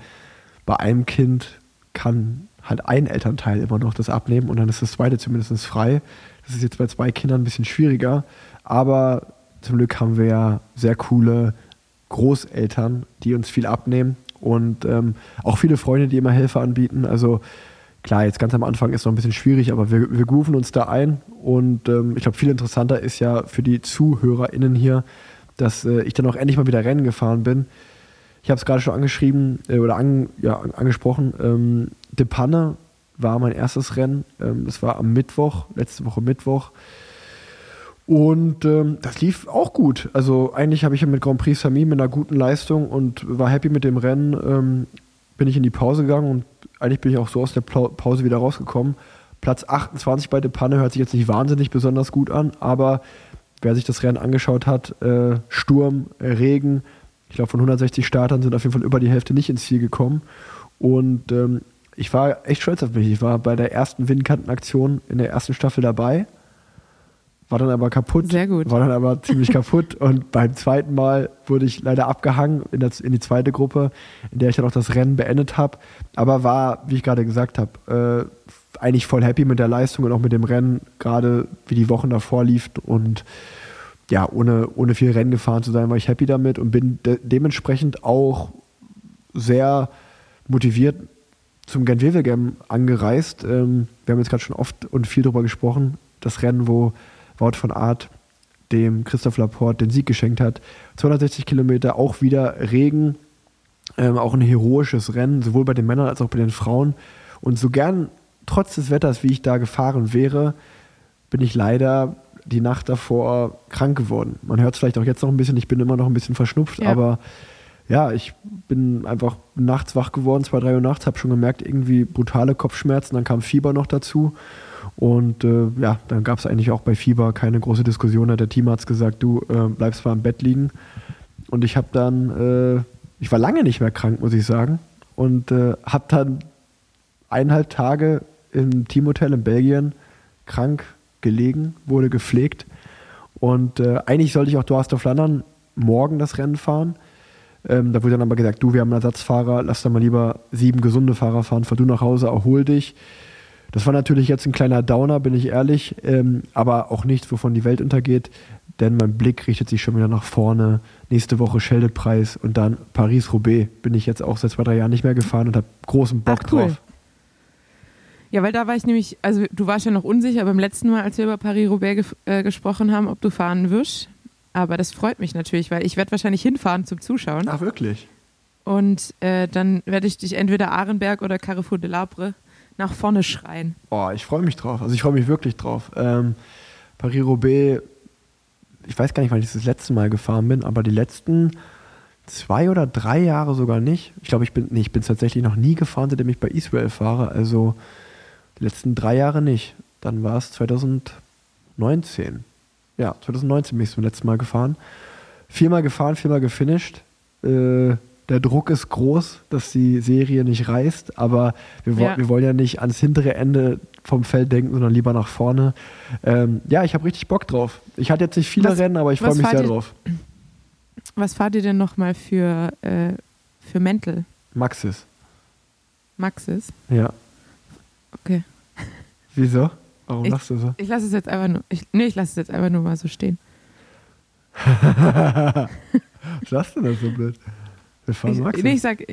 bei einem Kind kann halt ein Elternteil immer noch das abnehmen und dann ist das zweite zumindest frei. Das ist jetzt bei zwei Kindern ein bisschen schwieriger, aber zum Glück haben wir ja sehr coole Großeltern, die uns viel abnehmen und ähm, auch viele Freunde, die immer Hilfe anbieten. Also klar, jetzt ganz am Anfang ist noch ein bisschen schwierig, aber wir, wir grooven uns da ein und ähm, ich glaube, viel interessanter ist ja für die ZuhörerInnen hier, dass äh, ich dann auch endlich mal wieder Rennen gefahren bin. Ich habe es gerade schon angeschrieben äh, oder an, ja, an- angesprochen. Ähm, De Panne war mein erstes Rennen. Ähm, das war am Mittwoch, letzte Woche Mittwoch. Und ähm, das lief auch gut. Also eigentlich habe ich ja mit Grand Prix Sami mit einer guten Leistung und war happy mit dem Rennen. Ähm, bin ich in die Pause gegangen und eigentlich bin ich auch so aus der Pause wieder rausgekommen. Platz 28 bei der Panne hört sich jetzt nicht wahnsinnig besonders gut an, aber wer sich das Rennen angeschaut hat, äh, Sturm, Regen, ich glaube von 160 Startern sind auf jeden Fall über die Hälfte nicht ins Ziel gekommen. Und ähm, ich war echt stolz auf mich. Ich war bei der ersten Windkantenaktion in der ersten Staffel dabei war dann aber kaputt. Sehr gut. War dann aber ziemlich kaputt. Und beim zweiten Mal wurde ich leider abgehangen in, das, in die zweite Gruppe, in der ich dann auch das Rennen beendet habe. Aber war, wie ich gerade gesagt habe, äh, eigentlich voll happy mit der Leistung und auch mit dem Rennen, gerade wie die Wochen davor lief. Und ja, ohne, ohne viel Rennen gefahren zu sein, war ich happy damit und bin de dementsprechend auch sehr motiviert zum Gent Wevelgem angereist. Ähm, wir haben jetzt gerade schon oft und viel darüber gesprochen. Das Rennen, wo Wout von Art dem Christoph Laporte den Sieg geschenkt hat. 260 Kilometer, auch wieder Regen, ähm, auch ein heroisches Rennen, sowohl bei den Männern als auch bei den Frauen. Und so gern, trotz des Wetters, wie ich da gefahren wäre, bin ich leider die Nacht davor krank geworden. Man hört es vielleicht auch jetzt noch ein bisschen, ich bin immer noch ein bisschen verschnupft, Ja. aber ja, ich bin einfach nachts wach geworden, zwei, drei Uhr nachts, habe schon gemerkt, irgendwie brutale Kopfschmerzen, dann kam Fieber noch dazu. Und äh, ja, dann gab es eigentlich auch bei Fieber keine große Diskussion. Hat der Teamarzt gesagt, du äh, bleibst mal im Bett liegen. Und ich habe dann, äh, ich war lange nicht mehr krank, muss ich sagen. Und äh, habe dann eineinhalb Tage im Teamhotel in Belgien krank gelegen, wurde gepflegt. Und äh, eigentlich sollte ich auch Dorf Flandern morgen das Rennen fahren. Ähm, da wurde dann aber gesagt, du, wir haben einen Ersatzfahrer, lass da mal lieber sieben gesunde Fahrer fahren, fahr du nach Hause, erhol dich. Das war natürlich jetzt ein kleiner Downer, bin ich ehrlich, ähm, aber auch nichts, wovon die Welt untergeht, denn mein Blick richtet sich schon wieder nach vorne. Nächste Woche Scheldedpreis und dann Paris-Roubaix bin ich jetzt auch seit zwei, drei Jahren nicht mehr gefahren und habe großen Bock Ach, cool. drauf. Ja, weil da war ich nämlich, also du warst ja noch unsicher beim letzten Mal, als wir über Paris-Roubaix ge äh, gesprochen haben, ob du fahren wirst. Aber das freut mich natürlich, weil ich werde wahrscheinlich hinfahren zum Zuschauen. Ach, wirklich? Und äh, dann werde ich dich entweder Arenberg oder Carrefour de Labre nach vorne schreien. Oh, ich freue mich drauf. Also ich freue mich wirklich drauf. Ähm, Paris-Roubaix, ich weiß gar nicht, wann ich das letzte Mal gefahren bin, aber die letzten zwei oder drei Jahre sogar nicht. Ich glaube, ich bin, nee, ich bin tatsächlich noch nie gefahren, seitdem ich bei Israel fahre. Also die letzten drei Jahre nicht. Dann war es 2019. Ja, 2019 bin ich zum letzten Mal gefahren. Viermal gefahren, viermal gefinisht. Äh, der Druck ist groß, dass die Serie nicht reißt, aber wir, Ja. wir wollen ja nicht ans hintere Ende vom Feld denken, sondern lieber nach vorne. Ähm, ja, ich habe richtig Bock drauf. Ich hatte jetzt nicht viele Was- Rennen, aber ich freue mich sehr ihr- drauf. Was fahrt ihr denn nochmal für, äh, für Mäntel? Maxis. Maxis? Ja. Okay. Wieso? Warum Ich- lachst du so? Ich lasse es jetzt einfach nur, ich, nee, ich lasse es jetzt einfach nur mal so stehen. Was lachst du denn so blöd? Wir fahren Ich, Maxis. nee, ich sag,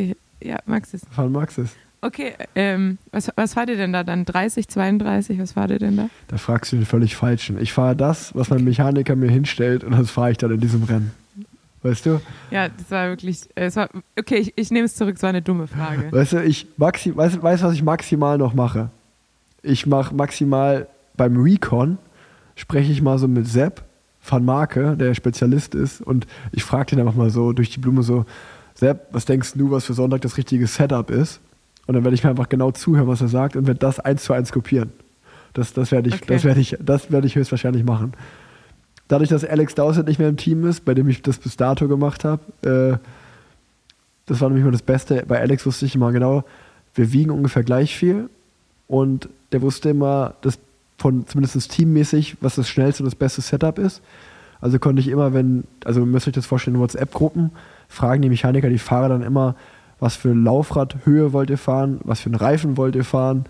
ja, Maxis. Wir fahren Maxis. Okay, ähm, was, was fahrt ihr denn da dann? 30, 32, was fahrt ihr denn da? Da fragst du den völlig Falschen. Ich fahre das, was mein Mechaniker mir hinstellt und das fahre ich dann in diesem Rennen. Weißt du? Ja, das war wirklich, äh, es war, okay, ich, ich nehme es zurück, es war eine dumme Frage. Weißt du, ich maxi weißt, weißt, was ich maximal noch mache? Ich mache maximal beim Recon, spreche ich mal so mit Sepp van Marke, der Spezialist ist, und ich frage den einfach mal so durch die Blume so, Sepp, was denkst du, was für Sonntag das richtige Setup ist? Und dann werde ich mir einfach genau zuhören, was er sagt und werde das eins zu eins kopieren. Das, das werde ich, Okay. das werde ich, das werde ich höchstwahrscheinlich machen. Dadurch, dass Alex Dowsett nicht mehr im Team ist, bei dem ich das bis dato gemacht habe, äh, das war nämlich mal das Beste. Bei Alex wusste ich immer genau, wir wiegen ungefähr gleich viel. Und der wusste immer, dass von zumindest teammäßig, was das schnellste und das beste Setup ist. Also konnte ich immer, wenn, also ihr müsst euch das vorstellen, in WhatsApp-Gruppen, fragen die Mechaniker, die Fahrer dann immer, was für Laufradhöhe wollt ihr fahren, was für einen Reifen wollt ihr fahren.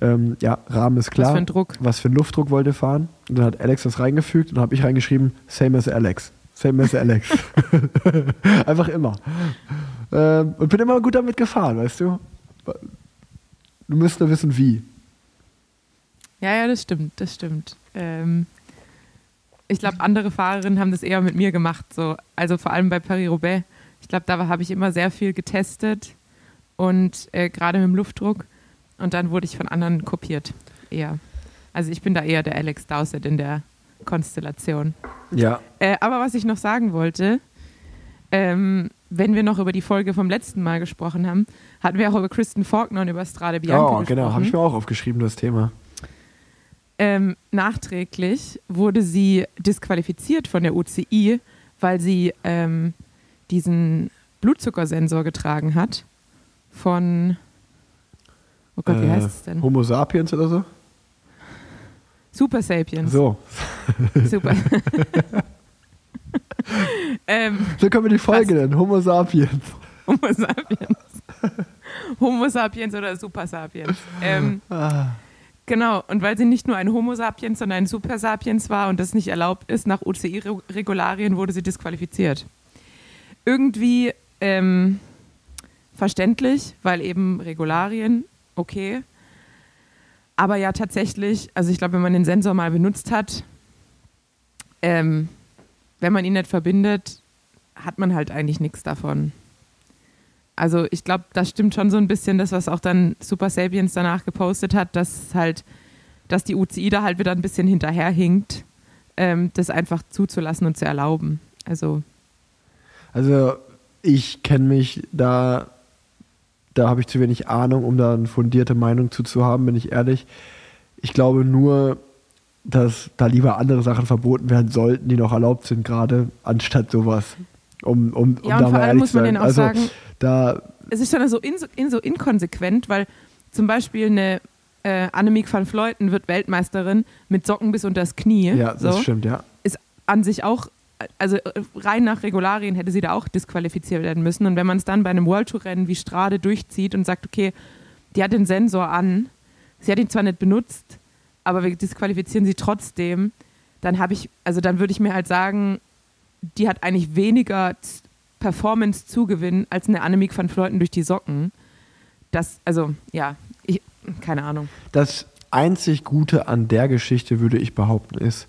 Ähm, ja, Rahmen ist klar. Was für ein Druck. Was für einen Luftdruck wollt ihr fahren? Und dann hat Alex das reingefügt und dann habe ich reingeschrieben, same as Alex. Same as Alex. Einfach immer. Ähm, und bin immer gut damit gefahren, weißt du? Du müsst nur wissen, wie. Ja, ja, das stimmt, das stimmt. Ähm, ich glaube, andere Fahrerinnen haben das eher mit mir gemacht. So. Also vor allem bei Paris-Roubaix. Ich glaube, da habe ich immer sehr viel getestet und äh, gerade mit dem Luftdruck. Und dann wurde ich von anderen kopiert. Eher. Also ich bin da eher der Alex Dowsett in der Konstellation. Ja. Äh, aber was ich noch sagen wollte, ähm, wenn wir noch über die Folge vom letzten Mal gesprochen haben, hatten wir auch über Kristen Faulkner und über Strade Bianca Oh, gesprochen. genau, habe ich mir auch aufgeschrieben, das Thema. ähm, nachträglich wurde sie disqualifiziert von der UCI, weil sie ähm, diesen Blutzuckersensor getragen hat von, oh Gott, wie Äh, heißt es denn? Homo sapiens oder so? Super Sapiens. So. Super. ähm, So können wir die Folge nennen. Homo sapiens. Homo sapiens. Homo sapiens oder Super sapiens. Ähm, Ah. genau, und weil sie nicht nur ein Homo sapiens, sondern ein Super sapiens war und das nicht erlaubt ist, nach UCI-Regularien wurde sie disqualifiziert. Irgendwie ähm, verständlich, weil eben Regularien, okay. Aber ja, tatsächlich, also ich glaube, wenn man den Sensor mal benutzt hat, ähm, wenn man ihn nicht verbindet, hat man halt eigentlich nichts davon. Also ich glaube, das stimmt schon so ein bisschen, das, was auch dann Super Sapiens danach gepostet hat, dass halt, dass die UCI da halt wieder ein bisschen hinterherhinkt, ähm, das einfach zuzulassen und zu erlauben. Also Also ich kenne mich da, da habe ich zu wenig Ahnung, um da eine fundierte Meinung zu, zu haben, bin ich ehrlich. Ich glaube nur, dass da lieber andere Sachen verboten werden sollten, die noch erlaubt sind gerade, anstatt sowas. Um, um, um ja, da und vor mal allem muss man denen auch also, sagen, da, es ist dann so, in, in, so inkonsequent, weil zum Beispiel eine äh, Annemiek van Vleuten wird Weltmeisterin mit Socken bis unter das Knie. ja, so. das stimmt, ja. ist an sich auch, also äh, rein nach Regularien hätte sie da auch disqualifiziert werden müssen. Und wenn man es dann bei einem World Tour Rennen wie Strade durchzieht und sagt, okay, die hat den Sensor an, sie hat ihn zwar nicht benutzt, aber wir disqualifizieren sie trotzdem, dann habe ich, also dann würde ich mir halt sagen, die hat eigentlich weniger Z- Performance-Zugewinn als eine Annemiek van Fleuten durch die Socken. Das, also, ja, ich, keine Ahnung. Das einzig Gute an der Geschichte, würde ich behaupten, ist,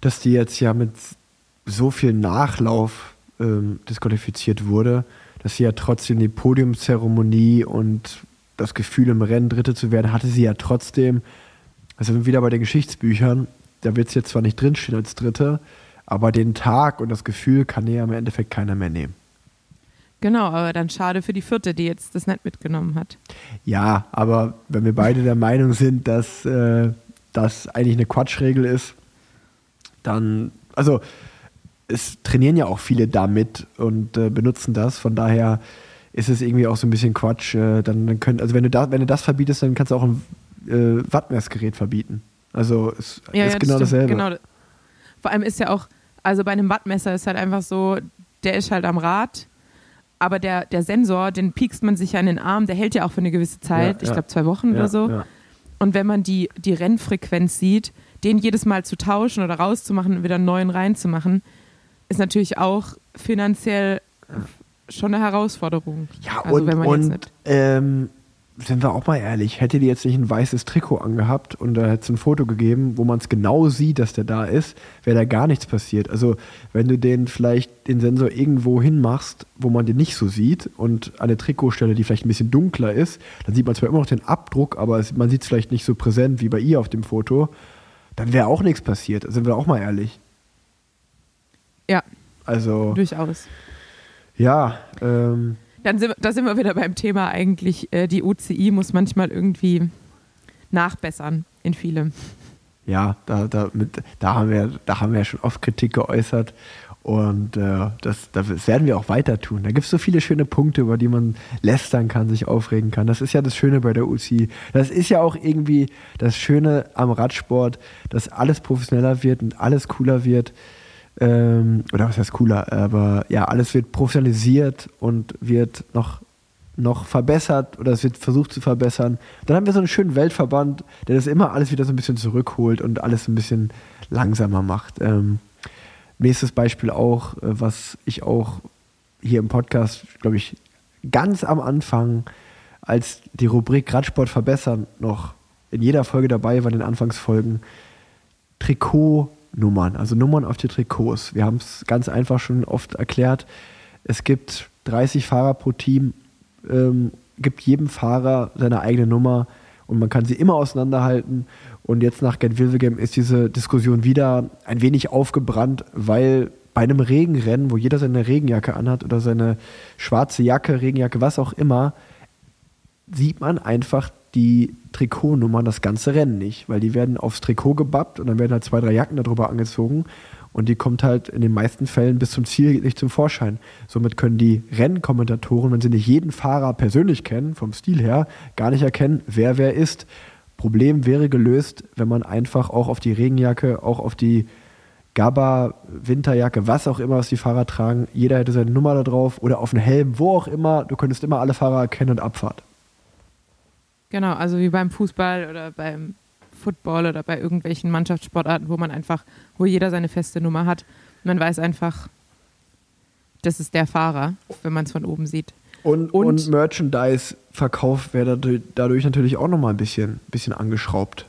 dass die jetzt ja mit so viel Nachlauf ähm, disqualifiziert wurde, dass sie ja trotzdem die Podiumszeremonie und das Gefühl im Rennen Dritte zu werden, hatte sie ja trotzdem, also wieder bei den Geschichtsbüchern, da wird es jetzt zwar nicht drinstehen als Dritte, aber den Tag und das Gefühl kann ja im Endeffekt keiner mehr nehmen. Genau, aber dann schade für die vierte, die jetzt das nicht mitgenommen hat. Ja, aber wenn wir beide der Meinung sind, dass äh, das eigentlich eine Quatschregel ist, dann, also es trainieren ja auch viele damit und äh, benutzen das, von daher ist es irgendwie auch so ein bisschen Quatsch. Äh, dann, dann könnt, also wenn du da, wenn du das verbietest, dann kannst du auch ein äh, Wattmessgerät verbieten. Also es Ja, ist ja, das genau stimmt. dasselbe. Genau. Vor allem ist ja auch, also bei einem Wattmesser ist halt einfach so, der ist halt am Rad, aber der, der Sensor, den piekst man sich ja in den Arm, der hält ja auch für eine gewisse Zeit, Ja, ich ja. glaube zwei Wochen oder so. Und wenn man die, die Rennfrequenz sieht, den jedes Mal zu tauschen oder rauszumachen und wieder einen neuen reinzumachen, ist natürlich auch finanziell schon eine Herausforderung. Ja, Also und, wenn und ähm, sind wir auch mal ehrlich, hätte die jetzt nicht ein weißes Trikot angehabt und da hätte es ein Foto gegeben, wo man es genau sieht, dass der da ist, wäre da gar nichts passiert. Also wenn du den vielleicht den Sensor irgendwo hinmachst, wo man den nicht so sieht und an der Trikotstelle, die vielleicht ein bisschen dunkler ist, dann sieht man zwar immer noch den Abdruck, aber es, man sieht es vielleicht nicht so präsent wie bei ihr auf dem Foto, dann wäre auch nichts passiert. Sind wir auch mal ehrlich. Ja, Also durchaus. ja, ähm, Dann sind, da sind wir wieder beim Thema eigentlich, äh, die UCI muss manchmal irgendwie nachbessern in vielem. ja, da, da, mit, da, haben wir, da haben wir ja schon oft Kritik geäußert und äh, das, das werden wir auch weiter tun. Da gibt es so viele schöne Punkte, über die man lästern kann, sich aufregen kann. Das ist ja das Schöne bei der UCI. Das ist ja auch irgendwie das Schöne am Radsport, dass alles professioneller wird und alles cooler wird. Ähm, oder was heißt cooler? Aber ja, alles wird professionalisiert und wird noch noch verbessert oder es wird versucht zu verbessern. Dann haben wir so einen schönen Weltverband, der das immer alles wieder so ein bisschen zurückholt und alles ein bisschen langsamer macht. Ähm, nächstes Beispiel auch, äh, was ich auch hier im Podcast, glaube ich, ganz am Anfang, als die Rubrik Radsport verbessern noch in jeder Folge dabei war, in den Anfangsfolgen, Trikotnummern, also Nummern auf die Trikots. Wir haben es ganz einfach schon oft erklärt. Es gibt 30 Fahrer pro Team, ähm, gibt jedem Fahrer seine eigene Nummer und man kann sie immer auseinanderhalten Und jetzt nach Gent-Wevelgem ist diese Diskussion wieder ein wenig aufgebrannt, weil bei einem Regenrennen, wo jeder seine Regenjacke anhat oder seine schwarze Jacke, Regenjacke, was auch immer, sieht man einfach die Trikotnummern das ganze Rennen nicht, weil die werden aufs Trikot gebappt und dann werden halt zwei, drei Jacken darüber angezogen und die kommt halt in den meisten Fällen bis zum Ziel nicht zum Vorschein. Somit können die Rennkommentatoren, wenn sie nicht jeden Fahrer persönlich kennen, vom Stil her, gar nicht erkennen, wer wer ist. Problem wäre gelöst, wenn man einfach auch auf die Regenjacke, auch auf die Gabba, Winterjacke, was auch immer, was die Fahrer tragen, jeder hätte seine Nummer da drauf oder auf den Helm, wo auch immer, du könntest immer alle Fahrer erkennen und Abfahrt. Genau, also wie beim Fußball oder beim Football oder bei irgendwelchen Mannschaftssportarten, wo man einfach, wo jeder seine feste Nummer hat. Man weiß einfach, das ist der Fahrer, wenn man es von oben sieht. Und, Und- und, Merchandise-Verkauf wäre dadurch, dadurch natürlich auch nochmal ein bisschen, bisschen angeschraubt.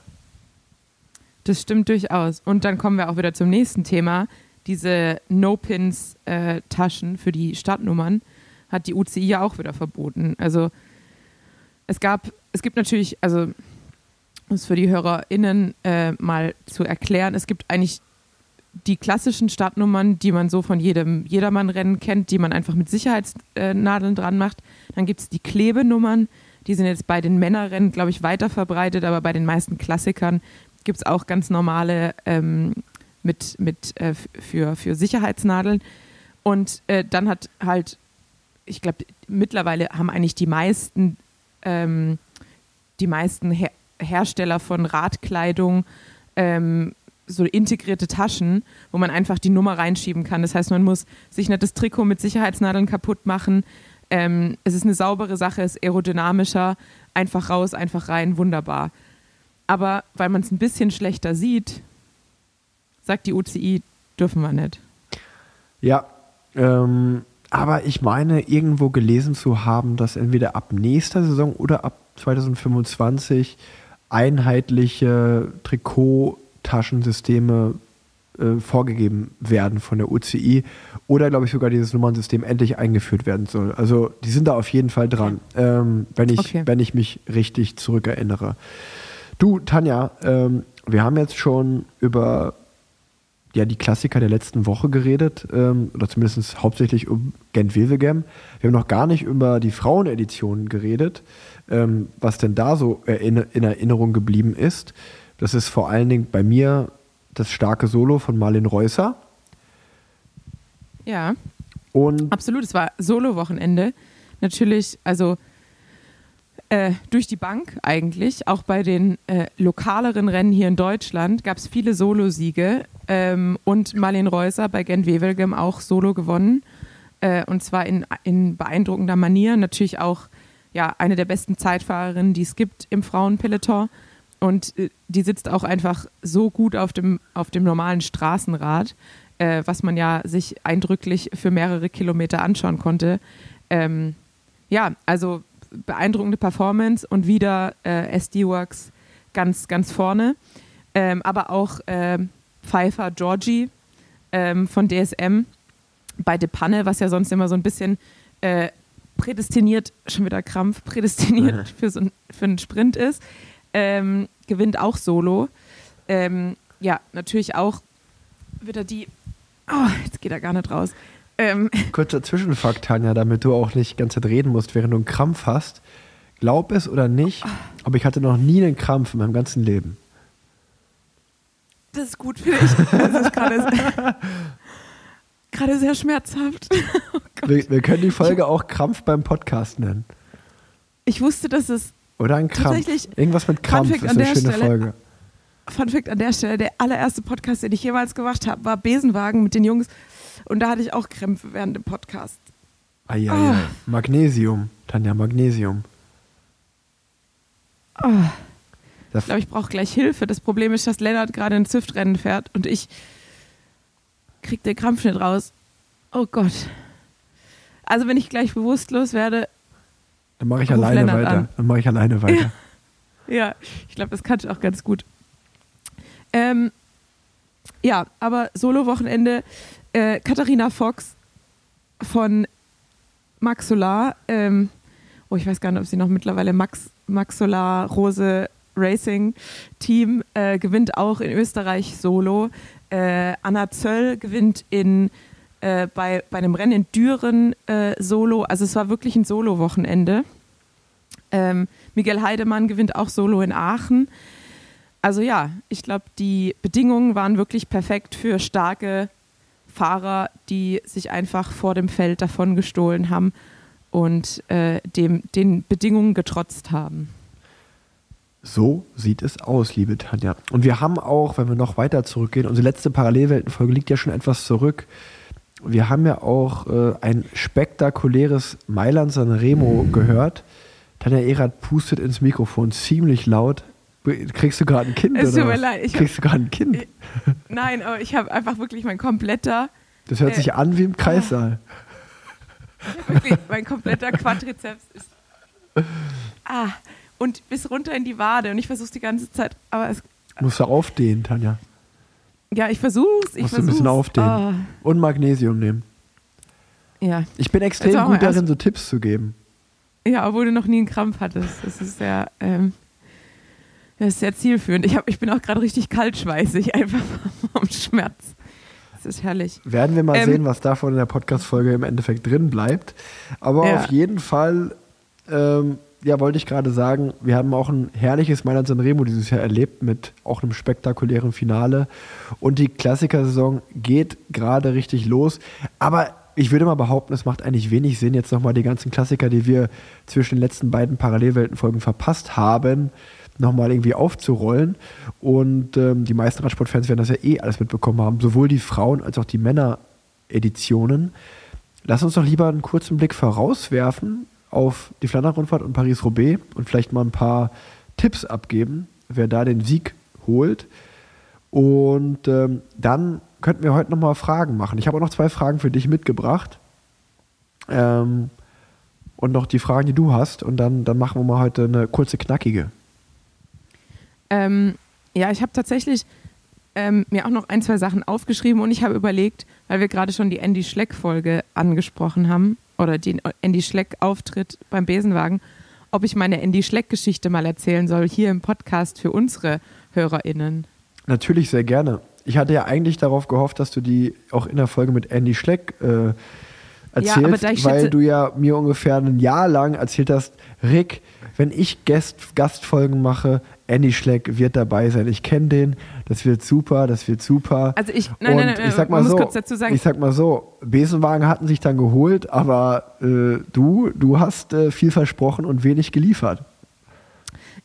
Das stimmt durchaus. Und dann kommen wir auch wieder zum nächsten Thema. Diese No-Pins-Taschen für die Startnummern hat die UCI ja auch wieder verboten. Also es gab, es gibt natürlich, also um es für die HörerInnen äh, mal zu erklären, es gibt eigentlich die klassischen Startnummern, die man so von jedem Jedermann-Rennen kennt, die man einfach mit Sicherheitsnadeln dran macht. Dann gibt es die Klebenummern, die sind jetzt bei den Männerrennen, glaube ich, weiter verbreitet, aber bei den meisten Klassikern gibt es auch ganz normale ähm, mit, mit, äh, für, für Sicherheitsnadeln. Und äh, dann hat halt, ich glaube, mittlerweile haben eigentlich die meisten, ähm, die meisten Her Hersteller von Radkleidung ähm, so integrierte Taschen, wo man einfach die Nummer reinschieben kann. Das heißt, man muss sich nicht das Trikot mit Sicherheitsnadeln kaputt machen. Ähm, es ist eine saubere Sache, es ist aerodynamischer, einfach raus, einfach rein, wunderbar. Aber weil man es ein bisschen schlechter sieht, sagt die UCI, dürfen wir nicht. Ja, ähm, aber ich meine, irgendwo gelesen zu haben, dass entweder ab nächster Saison oder ab 2025 einheitliche Trikottaschensysteme äh, vorgegeben werden von der UCI oder, glaube ich, sogar dieses Nummernsystem endlich eingeführt werden soll. Also die sind da auf jeden Fall dran, ähm, wenn, ich, Okay. wenn ich mich richtig zurückerinnere. Du, Tanja, ähm, wir haben jetzt schon über ja, die Klassiker der letzten Woche geredet, ähm, oder zumindest hauptsächlich um Gent-Wevelgem. Wir haben noch gar nicht über die Frauenedition geredet, ähm, was denn da so in Erinnerung geblieben ist. Das ist vor allen Dingen bei mir das starke Solo von Marlin Reusser. Ja, Und absolut. Es war Solo-Wochenende. Natürlich, also äh, durch die Bank eigentlich. Auch bei den äh, lokaleren Rennen hier in Deutschland gab es viele Solo-Siege. Ähm, und Marlene Reusser bei Gent Wevelgem auch Solo gewonnen. Äh, und zwar in, in beeindruckender Manier. Natürlich auch ja, eine der besten Zeitfahrerinnen, die es gibt im Frauenpeloton. Und äh, die sitzt auch einfach so gut auf dem, auf dem normalen Straßenrad, äh, was man ja sich eindrücklich für mehrere Kilometer anschauen konnte. Ähm, ja, also beeindruckende Performance und wieder äh, SD-Works ganz, ganz vorne. Ähm, aber auch ähm, Pfeiffer Georgie ähm, von DSM bei De Panne, was ja sonst immer so ein bisschen äh, prädestiniert, schon wieder Krampf, prädestiniert für, so ein, für einen Sprint ist, ähm, gewinnt auch Solo. Ähm, ja, natürlich auch wieder die, oh, jetzt geht er gar nicht raus. Ähm, kurzer Zwischenfakt, Tanja, damit du auch nicht die ganze Zeit reden musst, während du einen Krampf hast. Glaub es oder nicht, aber ich hatte noch nie einen Krampf in meinem ganzen Leben. Das ist gut für dich. Das ist gerade sehr schmerzhaft. Oh. Wir, wir können die Folge auch Krampf beim Podcast nennen. Ich wusste, dass es Oder ein Krampf. Irgendwas mit Krampf ist eine schöne Stelle. Folge. Fun Fact an der Stelle, der allererste Podcast, den ich jemals gemacht habe, war Besenwagen mit den Jungs. Und da hatte ich auch Krämpfe während dem Podcast. Ah. Magnesium, Tanja, Magnesium. Oh, Da ich glaube, ich brauche gleich Hilfe. Das Problem ist, dass Lennart gerade ein Zwift-Rennen fährt und ich krieg den Krampf nicht raus. Oh Gott. Also wenn ich gleich bewusstlos werde, dann mache ich alleine Lennart weiter. an. Dann mache ich alleine weiter. Ja, ich glaube, das kann ich auch ganz gut. Ähm, ja, aber Solo-Wochenende. Äh, Katharina Fox von Max Solar. Ähm, oh, ich weiß gar nicht, ob sie noch mittlerweile Max, Max Solar Rose Racing Team äh, gewinnt auch in Österreich Solo. Äh, Anna Zöll gewinnt in, äh, bei, bei einem Rennen in Düren äh, Solo. Also es war wirklich ein Solo-Wochenende. Ähm, Miguel Heidemann gewinnt auch Solo in Aachen. Also ja, ich glaube, die Bedingungen waren wirklich perfekt für starke Fahrer, die sich einfach vor dem Feld davon gestohlen haben und äh, dem, den Bedingungen getrotzt haben. So sieht es aus, liebe Tanja. Und wir haben auch, wenn wir noch weiter zurückgehen, unsere letzte Parallelweltenfolge liegt ja schon etwas zurück. Wir haben ja auch äh, ein spektakuläres Mailand Sanremo gehört. Tanja Erath pustet ins Mikrofon ziemlich laut. Kriegst du gerade ein Kind? Es tut mir leid, ich hab- Kriegst du gerade ein Kind? Nein, aber ich habe einfach wirklich mein kompletter, Das hört Äh, sich an wie im Kreissaal. wirklich, mein kompletter Quadrizeps ist. Ah, und bis runter in die Wade. Und ich versuche es die ganze Zeit, aber es, Musst du aufdehnen, Tanja. ja, ich versuche es. Ich Musst du ein versuch's. bisschen aufdehnen. Ah, Und Magnesium nehmen. ja. Ich bin extrem Also gut darin, so Tipps zu geben. ja, obwohl du noch nie einen Krampf hattest. Das ist sehr, ähm, das ist sehr zielführend. Ich, hab, ich bin auch gerade richtig kaltschweißig, einfach vom Schmerz. Das ist herrlich. Werden wir mal Ähm, sehen, was davon in der Podcast-Folge im Endeffekt drin bleibt. Aber Ja. auf jeden Fall, ähm, ja, wollte ich gerade sagen, wir haben auch ein herrliches Mailand Sanremo dieses Jahr erlebt mit auch einem spektakulären Finale. Und die Klassikersaison geht gerade richtig los. Aber ich würde mal behaupten, es macht eigentlich wenig Sinn, jetzt nochmal die ganzen Klassiker, die wir zwischen den letzten beiden Parallelweltenfolgen verpasst haben, nochmal irgendwie aufzurollen. Und ähm, die meisten Radsportfans werden das ja eh alles mitbekommen haben, sowohl die Frauen- als auch die Männer-Editionen. Lass uns doch lieber einen kurzen Blick vorauswerfen auf die Flandern-Rundfahrt und Paris-Roubaix und vielleicht mal ein paar Tipps abgeben, wer da den Sieg holt. Und ähm, dann könnten wir heute nochmal Fragen machen. Ich habe auch noch zwei Fragen für dich mitgebracht. Ähm, und noch die Fragen, die du hast. Und dann, dann machen wir mal heute eine kurze, knackige. Ähm, ja, ich habe tatsächlich ähm, mir auch noch ein, zwei Sachen aufgeschrieben und ich habe überlegt, weil wir gerade schon die Andy Schleck-Folge angesprochen haben oder den Andy Schleck-Auftritt beim Besenwagen, ob ich meine Andy Schleck-Geschichte mal erzählen soll, hier im Podcast für unsere HörerInnen. Natürlich sehr gerne. Ich hatte ja eigentlich darauf gehofft, dass du die auch in der Folge mit Andy Schleck äh, erzählst, ich weil du ja mir ungefähr ein Jahr lang erzählt hast, Rick, wenn ich Gast, Gastfolgen mache, Andy Schleck wird dabei sein. Ich kenne den, das wird super, das wird super. Also ich, nein, Und nein, nein, ich sag mal so, muss kurz dazu sagen, ich sag mal so, Besenwagen hatten sich dann geholt, aber äh, du, du hast äh, viel versprochen und wenig geliefert.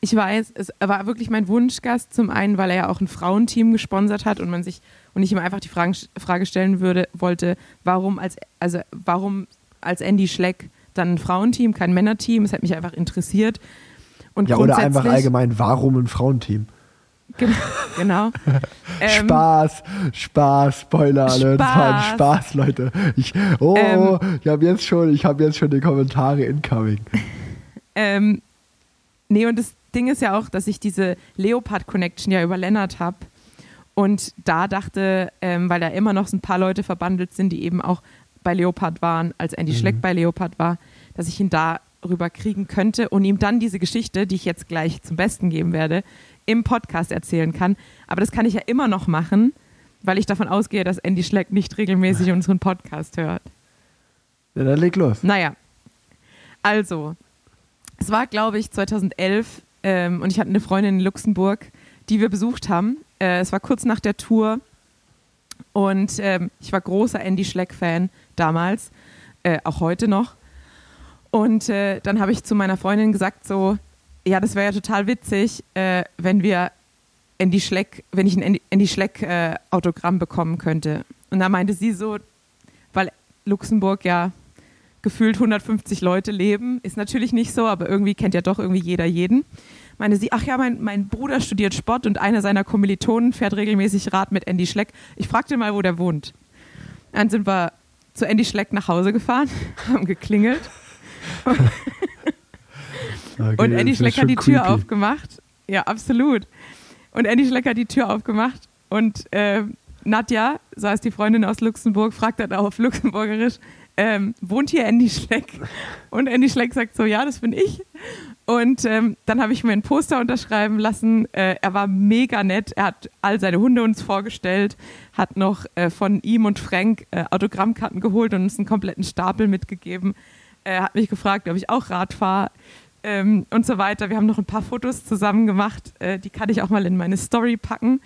Ich weiß, es war wirklich mein Wunschgast. Zum einen, weil er ja auch ein Frauenteam gesponsert hat und man sich und ich ihm einfach die Fragen, Frage stellen würde, wollte, warum als also warum als Andy Schleck dann ein Frauenteam, kein Männerteam? Es hat mich einfach interessiert. Und Ja, oder einfach allgemein, warum ein Frauenteam? Gen- Genau. Ähm, Spaß, Spaß, Spoiler Alert, Spaß. war ein Spaß, Leute. Ich, oh, Ähm. ich habe jetzt schon, ich habe jetzt schon die Kommentare incoming. Ähm, nee, und das Ding ist ja auch, dass ich diese Leopard-Connection ja über Lennart habe. Und da dachte, ähm, weil da immer noch so ein paar Leute verbandelt sind, die eben auch bei Leopard waren, als Andy Schleck bei Leopard war, dass ich ihn darüber kriegen könnte und ihm dann diese Geschichte, die ich jetzt gleich zum Besten geben werde, im Podcast erzählen kann. Aber das kann ich ja immer noch machen, weil ich davon ausgehe, dass Andy Schleck nicht regelmäßig unseren Podcast hört. Ja, dann leg los. Naja, also, es war, glaube ich, 2011 ähm, und ich hatte eine Freundin in Luxemburg, die wir besucht haben. Äh, es war kurz nach der Tour und ähm, ich war großer Andy Schleck-Fan damals, äh, auch heute noch. Und äh, dann habe ich zu meiner Freundin gesagt, so, ja, das wäre ja total witzig, äh, wenn wir Andy Schleck, wenn ich ein Andy, Schleck äh, Autogramm bekommen könnte. Und da meinte sie so, weil Luxemburg ja gefühlt 150 Leute leben, ist natürlich nicht so, aber irgendwie kennt ja doch irgendwie jeder jeden. Meinte sie, ach ja, mein, mein Bruder studiert Sport und einer seiner Kommilitonen fährt regelmäßig Rad mit Andy Schleck. Ich fragte mal, wo der wohnt. Dann sind wir zu Andy Schleck nach Hause gefahren, haben geklingelt Okay, und Andy Schleck hat die Tür creepy. aufgemacht. Ja, absolut. Und Andy Schleck hat die Tür aufgemacht und äh, Nadja, so heißt die Freundin aus Luxemburg, fragt dann auf Luxemburgerisch, ähm, wohnt hier Andy Schleck? Und Andy Schleck sagt so, ja, das bin ich. Und ähm, dann habe ich mir ein Poster unterschreiben lassen. Äh, er war mega nett. Er hat all seine Hunde uns vorgestellt, hat noch äh, von ihm und Frank äh, Autogrammkarten geholt und uns einen kompletten Stapel mitgegeben. Er hat mich gefragt, ob ich auch Rad fahre ähm, und so weiter. Wir haben noch ein paar Fotos zusammen gemacht. Äh, die kann ich auch mal in meine Story packen.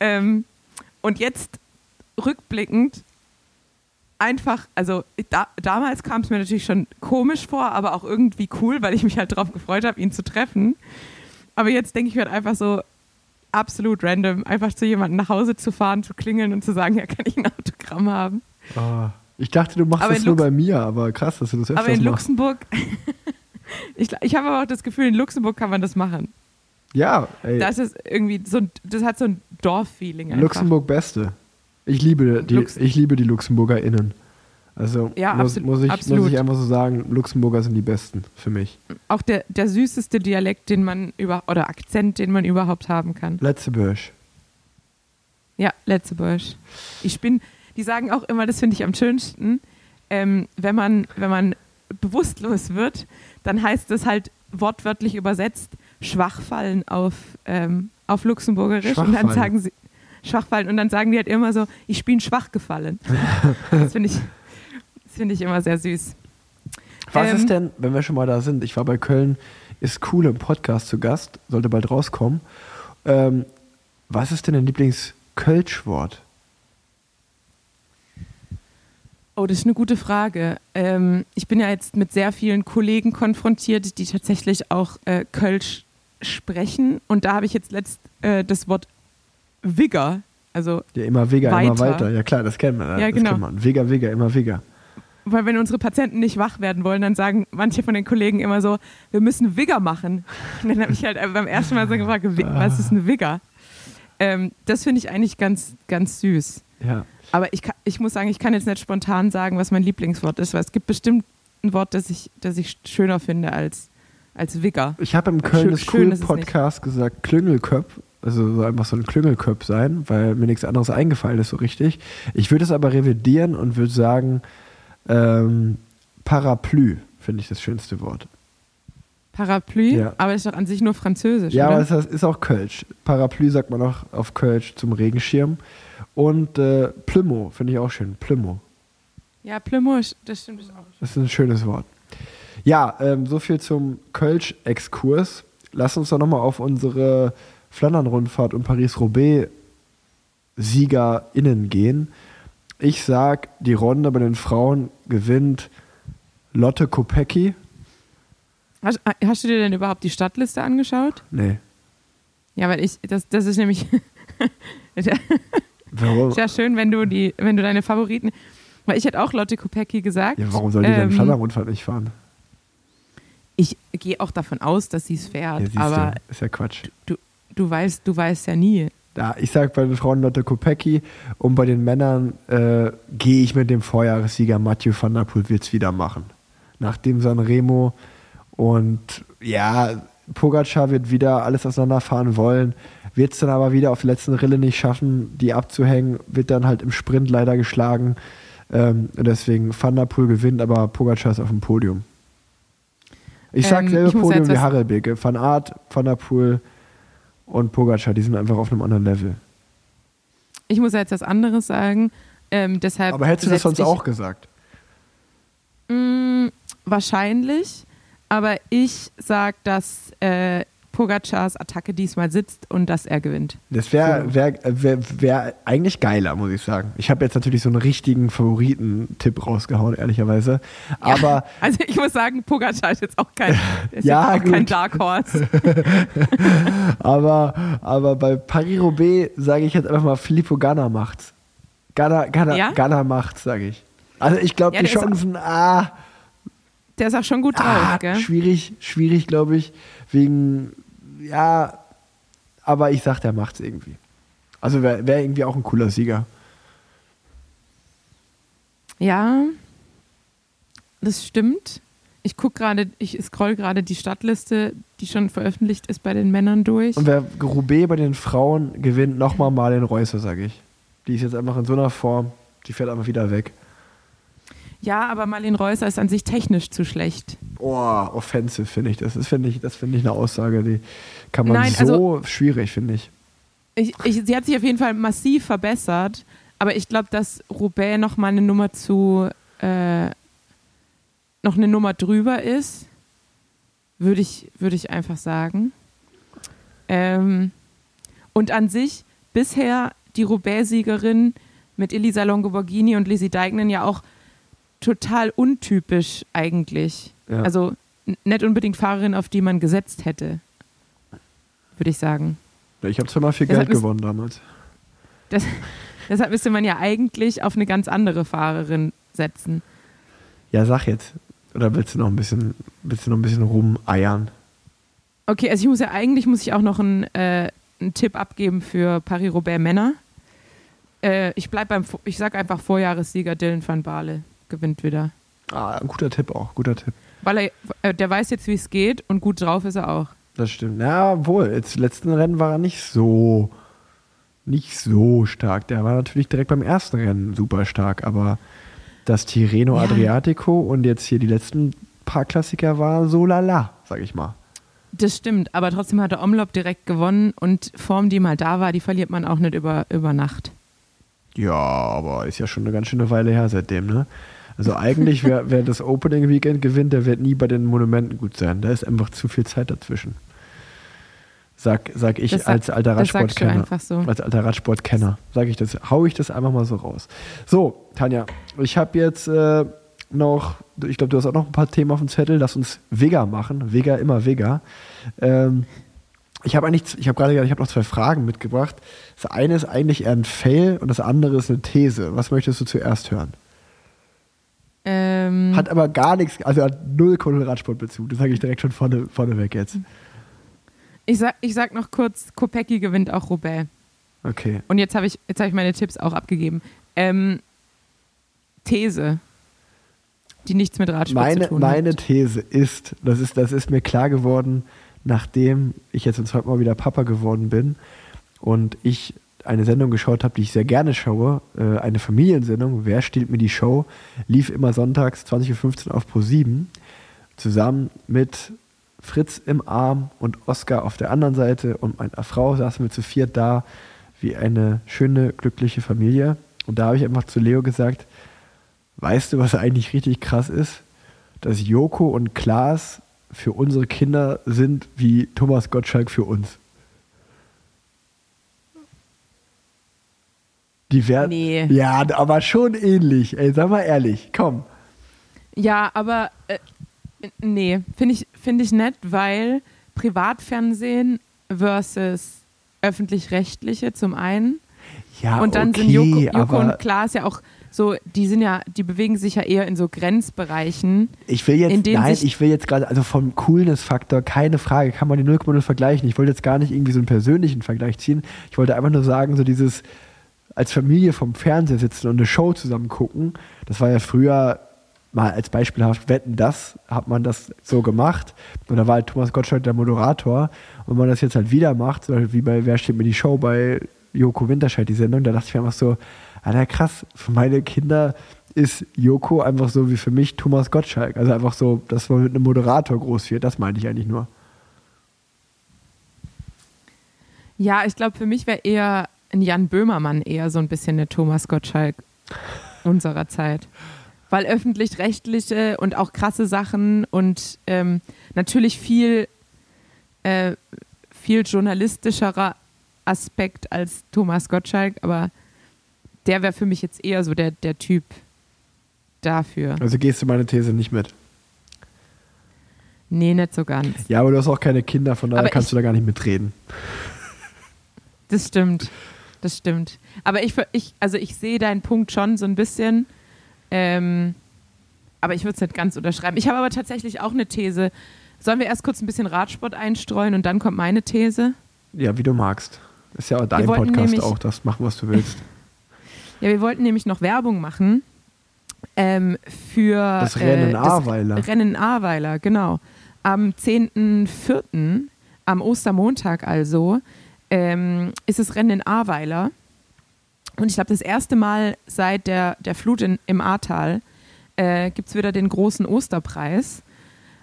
Ähm, und jetzt rückblickend einfach, also da, damals kam es mir natürlich schon komisch vor, aber auch irgendwie cool, weil ich mich halt darauf gefreut habe, ihn zu treffen. Aber jetzt denke ich mir halt einfach so absolut random, einfach zu jemandem nach Hause zu fahren, zu klingeln und zu sagen, ja, kann ich ein Autogramm haben. Ah, ich dachte, du machst Aber das nur Lux- bei mir, aber krass, dass du das öfters aber in machst. Luxemburg, ich, ich habe aber auch das Gefühl, in Luxemburg kann man das machen. Ja, ey, Das ist irgendwie so, ein- das hat so ein Dorffeeling einfach. Luxemburg Beste. Ich liebe die, Lux- ich liebe die LuxemburgerInnen. Also Ja, muss, muss, ich, muss ich einfach so sagen, Luxemburger sind die Besten für mich. Auch der, der süßeste Dialekt, den man über oder Akzent, den man überhaupt haben kann. Letzebösch. Ja, Letzebusch. Ich bin, die sagen auch immer, das finde ich am schönsten, ähm, wenn man, wenn man bewusstlos wird, dann heißt das halt wortwörtlich übersetzt Schwachfallen auf, ähm, auf Luxemburgerisch und dann sagen sie Schwachfallen und dann sagen die halt immer so, ich bin schwach gefallen. das finde ich, das finde ich immer sehr süß. Was Ähm, ist denn, wenn wir schon mal da sind? Ich war bei Köln, ist cool im Podcast zu Gast, sollte bald rauskommen. Ähm, was ist denn dein Lieblings-Kölsch-Wort? Oh, das ist eine gute Frage. Ähm, ich bin ja jetzt mit sehr vielen Kollegen konfrontiert, die tatsächlich auch äh, Kölsch sprechen. Und da habe ich jetzt letzt äh, das Wort Wigger, also Ja, immer Vega, immer Weiter. Ja klar, das kennt man. Ja, das genau. kennt man. Vega, Vega, immer Vega. weil wenn unsere Patienten nicht wach werden wollen, dann sagen manche von den Kollegen immer so, wir müssen Wigger machen. Und dann habe ich halt beim ersten Mal so gefragt, "Wi- was ist ein Wigger? Ähm, das finde ich eigentlich ganz, ganz süß. Ja. Aber ich, kann, ich muss sagen, ich kann jetzt nicht spontan sagen, was mein Lieblingswort ist, weil es gibt bestimmt ein Wort, das ich, das ich schöner finde als, als Wigger. Ich habe im Köln schön cool Podcast gesagt, Klüngelköpf. Also so einfach so ein Klüngelköpf sein, weil mir nichts anderes eingefallen ist so richtig. Ich würde es aber revidieren und würde sagen, ähm, Parapluie finde ich das schönste Wort. Parapluie, Ja. aber ist doch an sich nur französisch, Ja, oder? aber es ist- ist auch Kölsch. Parapluie sagt man auch auf Kölsch zum Regenschirm. Und äh, Plümo finde ich auch schön. Plümo. ja, Plümosch, das stimmt auch. Das ist ein schönes Wort. Ja, ähm, so viel zum Kölsch-Exkurs. Lass uns doch nochmal auf unsere Flandern-Rundfahrt und Paris-Roubaix-SiegerInnen gehen. Ich sag, die Runde bei den Frauen gewinnt Lotte Kopecki. Hast, hast du dir denn überhaupt die Stadtliste angeschaut? Nee. Ja, weil ich, das, das ist nämlich, ist ja Warum? schön, wenn du die, wenn du deine Favoriten, weil ich hätte auch Lotte Kopecki gesagt. Ja, warum soll die denn Ähm, Flandern-Rundfahrt nicht fahren? Ich gehe auch davon aus, dass sie es fährt, Ja, aber du, ist ja Quatsch. du, du weißt, du weißt ja nie. Ja, ich sag bei den Frauen Lotte Kopecki und bei den Männern äh, gehe ich mit dem Vorjahressieger Mathieu van der Poel wird's wieder machen. Nach dem Sanremo und ja, Pogacar wird wieder alles auseinanderfahren wollen, wird es dann aber wieder auf der letzten Rille nicht schaffen, die abzuhängen, wird dann halt im Sprint leider geschlagen. Ähm, deswegen Van der Poel gewinnt, aber Pogacar ist auf dem Podium. Ich sag Ähm, selbe Podium wie Harelbeke. Van Aert, Van der Poel und Pogacar, die sind einfach auf einem anderen Level. Ich muss jetzt was anderes sagen. Ähm, deshalb Aber hättest du das sonst auch gesagt? Mm, wahrscheinlich, aber ich sag, dass äh, Pogacars Attacke diesmal sitzt und dass er gewinnt. Das wäre wär, wär, wär eigentlich geiler, muss ich sagen. Ich habe jetzt natürlich so einen richtigen Favoriten-Tipp rausgehauen, ehrlicherweise. Aber Also ich muss sagen, Pogacar ist jetzt auch kein, ist Ja, jetzt auch kein. Dark Horse. Aber, aber bei Paris-Roubaix sage ich jetzt einfach mal, Filippo Ganna macht's. Ganna, Ganna, Ja? Ganna macht's, sage ich. Also ich glaube, Ja, die Chancen, ah, Der ist auch schon gut drauf, ah gell? schwierig, schwierig, glaube ich, wegen, ja, aber ich sag, der macht's irgendwie. Also wäre wär irgendwie auch ein cooler Sieger. Ja, das stimmt. Ich gucke gerade, ich scroll gerade die Stadtliste, die schon veröffentlicht ist bei den Männern durch. Und wer Roubaix bei den Frauen gewinnt, nochmal mal den Reusser, sage ich. Die ist jetzt einfach in so einer Form, die fährt einfach wieder weg. Ja, aber Marlene Reusser ist an sich technisch zu schlecht. Oh, offensive finde ich. Das finde ich, das finde ich eine Aussage, die kann man Nein, so also- schwierig, finde ich. Ich, ich, sie hat sich auf jeden Fall massiv verbessert, aber ich glaube, dass Roubaix noch mal eine Nummer zu äh, noch eine Nummer drüber ist, würde ich, würde ich einfach sagen. Ähm, und an sich bisher die Roubaix-Siegerin mit Elisa Longoborghini und Lizzie Deignan ja auch total untypisch eigentlich. Ja. Also nicht unbedingt Fahrerin, auf die man gesetzt hätte, würde ich sagen. Ich habe zweimal viel Deshalb Geld gewonnen damals. Das, deshalb müsste man ja eigentlich auf eine ganz andere Fahrerin setzen. Ja, sag jetzt. Oder willst du noch ein bisschen, willst du noch ein bisschen rumeiern? Okay, also ich muss ja eigentlich muss ich auch noch einen, äh, einen Tipp abgeben für Paris-Roubaix Männer. Äh, ich bleib beim, ich sag einfach Vorjahressieger Dylan van Baarle gewinnt wieder. Ah, ein guter Tipp auch, guter Tipp. Weil er, äh, der weiß jetzt, wie es geht und gut drauf ist er auch. Das stimmt. Ja, wohl. Jetzt letzten Rennen war er nicht so, nicht so stark. Der war natürlich direkt beim ersten Rennen super stark, aber das Tirreno Ja. Adriatico und jetzt hier die letzten paar Klassiker waren so lala, sag ich mal. Das stimmt, aber trotzdem hat der Omlop direkt gewonnen und Form, die mal da war, die verliert man auch nicht über, über Nacht. Ja, aber ist ja schon eine ganz schöne Weile her seitdem, ne? Also eigentlich, wer, wer das Opening Weekend gewinnt, der wird nie bei den Monumenten gut sein. Da ist einfach zu viel Zeit dazwischen. Sag, sag ich Das als alter Radsportkenner. einfach so. Als alter Radsportkenner. Sag ich das, hau ich das einfach mal so raus. So, Tanja, ich habe jetzt äh, noch, ich glaube, du hast auch noch ein paar Themen auf dem Zettel. Lass uns Vega machen. Vega, immer Vega. Ähm, ich habe eigentlich, ich habe gerade gesagt, ich habe noch zwei Fragen mitgebracht. Das eine ist eigentlich eher ein Fail und das andere ist eine These. Was möchtest du zuerst hören? Ähm, Hat aber gar nichts, also hat null Radsportbezug. Das sage ich direkt schon vorne, vorneweg jetzt. ich, sag, ich sag noch kurz, Kopecky gewinnt auch Roubaix. Okay. Und jetzt habe ich, jetzt hab ich meine Tipps auch abgegeben. Ähm, These, die nichts mit Radsport Meine, zu tun meine hat. These ist, das ist, das ist mir klar geworden, nachdem ich jetzt uns heute mal wieder Papa geworden bin und ich eine Sendung geschaut habe, die ich sehr gerne schaue, äh, eine Familiensendung, Wer stiehlt mir die Show, lief immer sonntags 20.15 Uhr auf Pro7, zusammen mit Fritz im Arm und Oskar auf der anderen Seite und meiner Frau saßen wir zu viert da, wie eine schöne, glückliche Familie. Und da habe ich einfach zu Leo gesagt, weißt du, was eigentlich richtig krass ist? Dass Joko und Klaas für unsere Kinder sind wie Thomas Gottschalk für uns. Die werden. Nee. Ja, aber schon ähnlich. Ey, sag mal ehrlich, komm. Ja, aber äh, nee, finde ich, find ich nett, weil Privatfernsehen versus öffentlich-rechtliche zum einen Ja, und dann okay, sind Joko, Joko und Klaas ja auch so, die sind ja, die bewegen sich ja eher in so Grenzbereichen. ich will jetzt, nein, ich will jetzt gerade, also vom Coolness-Faktor, keine Frage, kann man die 0,0 vergleichen. Ich wollte jetzt gar nicht irgendwie so einen persönlichen Vergleich ziehen. Ich wollte einfach nur sagen, so dieses als Familie vom Fernseher sitzen und eine Show zusammen gucken, das war ja früher mal als beispielhaft wetten, das hat man das so gemacht. Und da war halt Thomas Gottschalk der Moderator. Und wenn man das jetzt halt wieder macht, zum Beispiel wie bei Wer steht mir die Show bei Joko Winterscheid, die Sendung, da dachte ich mir einfach so, Alter krass, für meine Kinder ist Joko einfach so wie für mich Thomas Gottschalk. Also einfach so, dass man mit einem Moderator groß wird, das meinte ich eigentlich nur. Ja, ich glaube, für mich wäre eher ein Jan Böhmermann eher so ein bisschen eine Thomas Gottschalk unserer Zeit. Weil öffentlich-rechtliche und auch krasse Sachen und ähm, natürlich viel, äh, viel journalistischerer Aspekt als Thomas Gottschalk, aber der wäre für mich jetzt eher so der, der Typ dafür. Also gehst du meine These nicht mit. Nee, nicht so ganz. Ja, aber du hast auch keine Kinder, von daher Aber kannst ich- du da gar nicht mitreden. Das stimmt. Das stimmt. Aber ich, ich also ich sehe deinen Punkt schon so ein bisschen. Ähm, aber ich würde es nicht ganz unterschreiben. Ich habe aber tatsächlich auch eine These. Sollen wir erst kurz ein bisschen Radsport einstreuen und dann kommt meine These? Ja, wie du magst. Ist ja auch dein Podcast nämlich- auch, das machen, was du willst. Ja, wir wollten nämlich noch Werbung machen ähm, für Das Rennen in das Ahrweiler. Rennen in Ahrweiler, genau. Am 10.04., am Ostermontag also, ähm, ist das Rennen in Ahrweiler. Und ich glaube, das erste Mal seit der, der Flut in, im Ahrtal äh, gibt es wieder den großen Osterpreis.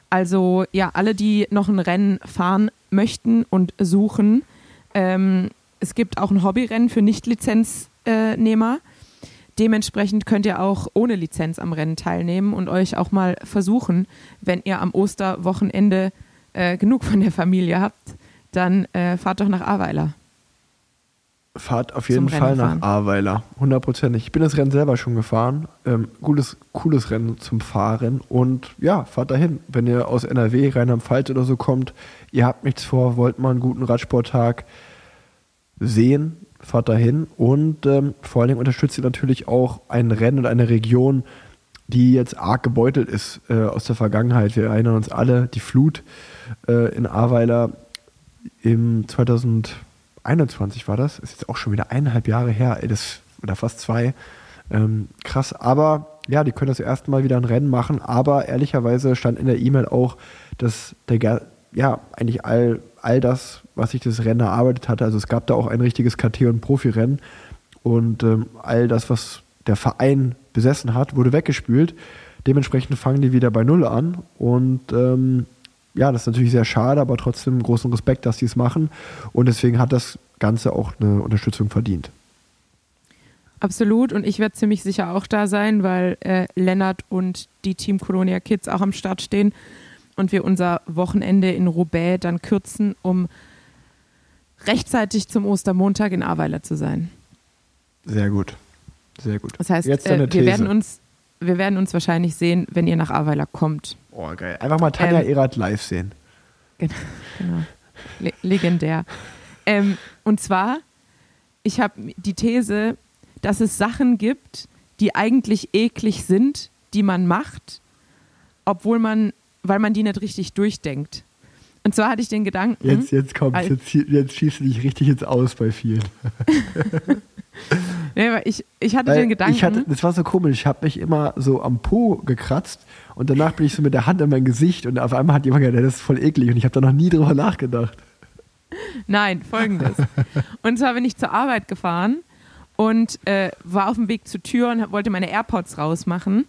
also ja, alle, die noch ein Rennen fahren möchten und suchen, ähm, es gibt auch ein Hobbyrennen für Nicht-Lizenznehmer. Dementsprechend könnt ihr auch ohne Lizenz am Rennen teilnehmen und euch auch mal versuchen, wenn ihr am Osterwochenende äh, genug von der Familie habt, dann äh, fahrt doch nach Aweiler. Fahrt auf jeden Fall nach Ahrweiler, hundertprozentig. Ich bin das Rennen selber schon gefahren. Ähm, cooles, cooles Rennen zum Fahren. Und ja, fahrt dahin. Wenn ihr aus NRW, Rheinland-Pfalz oder so kommt, ihr habt nichts vor, wollt mal einen guten Radsporttag sehen, fahrt dahin. Und ähm, vor allen Dingen unterstützt ihr natürlich auch ein Rennen und eine Region, die jetzt arg gebeutelt ist äh, aus der Vergangenheit. Wir erinnern uns alle, die Flut äh, in Ahrweiler im 2021 war das. Ist jetzt auch schon wieder eineinhalb Jahre her, das, oder fast zwei. Ähm, krass, aber ja, die können das erste Mal wieder ein Rennen machen, aber ehrlicherweise stand in der E-Mail auch, dass der, ja, eigentlich all, all das, was sich das Rennen erarbeitet hatte, also es gab da auch ein richtiges KT- und Profirennen und ähm, all das, was der Verein besessen hat, wurde weggespült. Dementsprechend fangen die wieder bei Null an und ähm, ja, das ist natürlich sehr schade, aber trotzdem großen Respekt, dass die es machen. Und deswegen hat das Ganze auch eine Unterstützung verdient. Absolut. Und ich werde ziemlich sicher auch da sein, weil äh, Lennart und die Team Colonia Kids auch am Start stehen und wir unser Wochenende in Roubaix dann kürzen, um rechtzeitig zum Ostermontag in Ahrweiler zu sein. Sehr gut. Sehr gut. Das heißt, äh, wir, werden uns, wir werden uns wahrscheinlich sehen, wenn ihr nach Ahrweiler kommt. Oh, geil. Einfach mal Tanja Ähm, Erath live sehen. Genau. genau. Le legendär. Ähm, und zwar, ich habe die These, dass es Sachen gibt, die eigentlich eklig sind, die man macht, obwohl man, weil man die nicht richtig durchdenkt. Und zwar hatte ich den Gedanken, Jetzt, jetzt kommt, jetzt, jetzt schießt du dich richtig ins Aus bei vielen. nee, weil ich, ich hatte Weil den Gedanken, Ich hatte, das war so komisch. Ich habe mich immer so am Po gekratzt und danach bin ich so mit der Hand in mein Gesicht und auf einmal hat jemand gesagt, das ist voll eklig und ich habe da noch nie drüber nachgedacht. Nein, folgendes. und zwar bin ich zur Arbeit gefahren und äh, war auf dem Weg zur Tür und wollte meine AirPods rausmachen.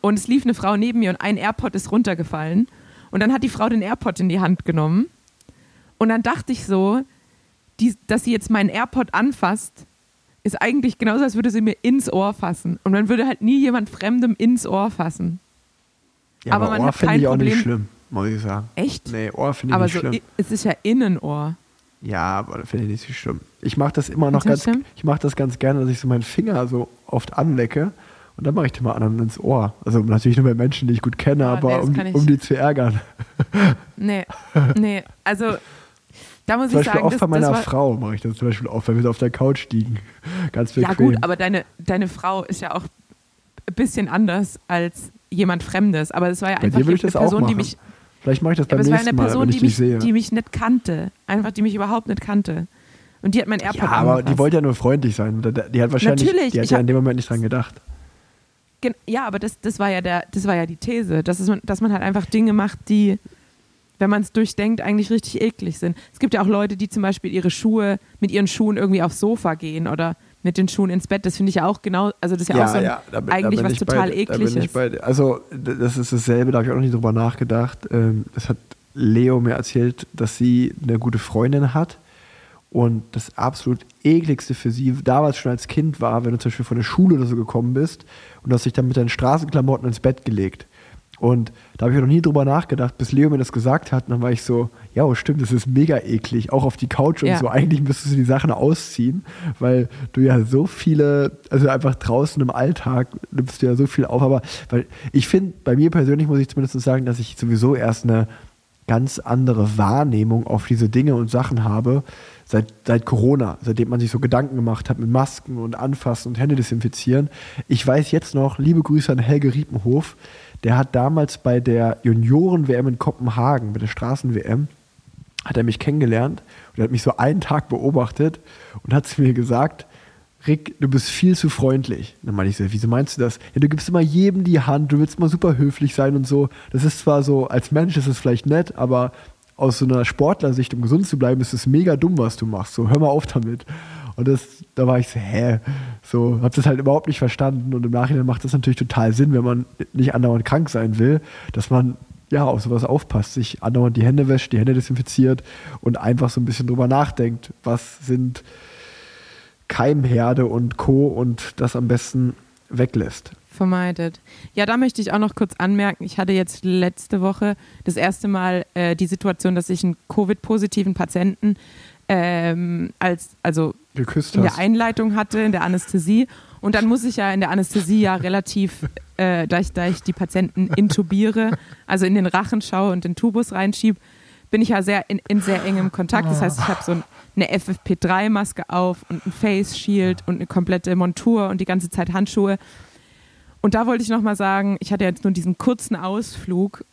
Und es lief eine Frau neben mir und ein AirPod ist runtergefallen. Und dann hat die Frau den AirPod in die Hand genommen. Und dann dachte ich so, die, dass sie jetzt meinen AirPod anfasst, ist eigentlich genauso, als würde sie mir ins Ohr fassen. Und man würde halt nie jemand Fremdem ins Ohr fassen. Ja, Aber aber, Ohr finde ich auch nicht Problem- schlimm, muss ich sagen. Echt? Nee, Ohr finde ich Aber nicht so, schlimm. es ist ja Innenohr. Ja, aber das finde ich nicht so schlimm. Ich mache das immer noch ganz, ich mache das ganz gerne, dass ich so meinen Finger so oft anlecke und dann mache ich den mal anderen ins Ohr. Also natürlich nur bei Menschen, die ich gut kenne, Ah, aber nee, um, um die zu ärgern. Nee, nee. Also, da muss Zum ich Beispiel sagen, auch das, bei meiner Frau mache ich das zum Beispiel oft, wenn wir so auf der Couch liegen. Ganz bequem. Ja gut, aber deine, deine Frau ist ja auch ein bisschen anders als jemand Fremdes. Aber es war ja einfach eine Person, die mich, Vielleicht mache ich das ja, beim es war eine nächsten Mal, Person, wenn ich die mich, sehe. die mich nicht kannte. Einfach, die mich überhaupt nicht kannte. Und die hat mein AirPod ja, aber die wollte ja nur freundlich sein. Die- hat wahrscheinlich, Natürlich, die hat ja in dem Moment nicht dran gedacht. Ja, aber das, das, war ja der, das war ja die These, dass, es, dass man halt einfach Dinge macht, die, wenn man es durchdenkt, eigentlich richtig eklig sind. Es gibt ja auch Leute, die zum Beispiel ihre Schuhe mit ihren Schuhen irgendwie aufs Sofa gehen oder mit den Schuhen ins Bett. Das finde ich ja auch genau, also das ist ja, auch so ein, da bin- da eigentlich bin was total bei, Da ekliges. dir. also das ist dasselbe, da habe ich auch noch nicht drüber nachgedacht. Ähm, Das hat Leo mir erzählt, dass sie eine gute Freundin hat und das absolut ekligste für sie damals schon als Kind war, wenn du zum Beispiel von der Schule oder so gekommen bist und hast dich dann mit deinen Straßenklamotten ins Bett gelegt. Und da habe ich noch nie drüber nachgedacht, bis Leo mir das gesagt hat. Und dann war ich so, ja, oh, stimmt, das ist mega eklig. Auch auf die Couch und Ja. so. Eigentlich müsstest du die Sachen ausziehen, weil du ja so viele, also einfach draußen im Alltag nimmst du ja so viel auf. Aber weil ich finde, bei mir persönlich muss ich zumindest sagen, dass ich sowieso erst eine ganz andere Wahrnehmung auf diese Dinge und Sachen habe seit, seit Corona, seitdem man sich so Gedanken gemacht hat mit Masken und Anfassen und Hände desinfizieren. Ich weiß jetzt noch, liebe Grüße an Helge Riepenhof, der hat damals bei der Junioren-WM in Kopenhagen, bei der Straßen-WM, hat er mich kennengelernt und hat mich so einen Tag beobachtet und hat zu mir gesagt, Rick, du bist viel zu freundlich. Dann meinte ich so, wieso meinst du das? Ja, du gibst immer jedem die Hand, du willst immer super höflich sein und so. Das ist zwar so, als Mensch ist es vielleicht nett, aber aus so einer Sportlersicht, um gesund zu bleiben, ist es mega dumm, was du machst. So, hör mal auf damit. Und das, da war ich so, hä? So, hab das halt überhaupt nicht verstanden. Und im Nachhinein macht das natürlich total Sinn, wenn man nicht andauernd krank sein will, dass man ja, auf sowas aufpasst, sich andauernd die Hände wäscht, die Hände desinfiziert und einfach so ein bisschen drüber nachdenkt, was sind Keimherde und Co. und das am besten weglässt. vermeidet. Ja, da möchte ich auch noch kurz anmerken, ich hatte jetzt letzte Woche das erste Mal äh, die Situation, dass ich einen Covid-positiven Patienten ähm, als, also Geküsst in der hast. Einleitung hatte, in der Anästhesie. Und dann muss ich ja in der Anästhesie ja relativ, äh, da, ich, da ich die Patienten intubiere, also in den Rachen schaue und den Tubus reinschiebe, bin ich ja sehr in, in sehr engem Kontakt. Das heißt, ich habe so ein, eine FFP3-Maske auf und ein Face Shield und eine komplette Montur und die ganze Zeit Handschuhe. Und da wollte ich nochmal sagen, ich hatte jetzt nur diesen kurzen Ausflug.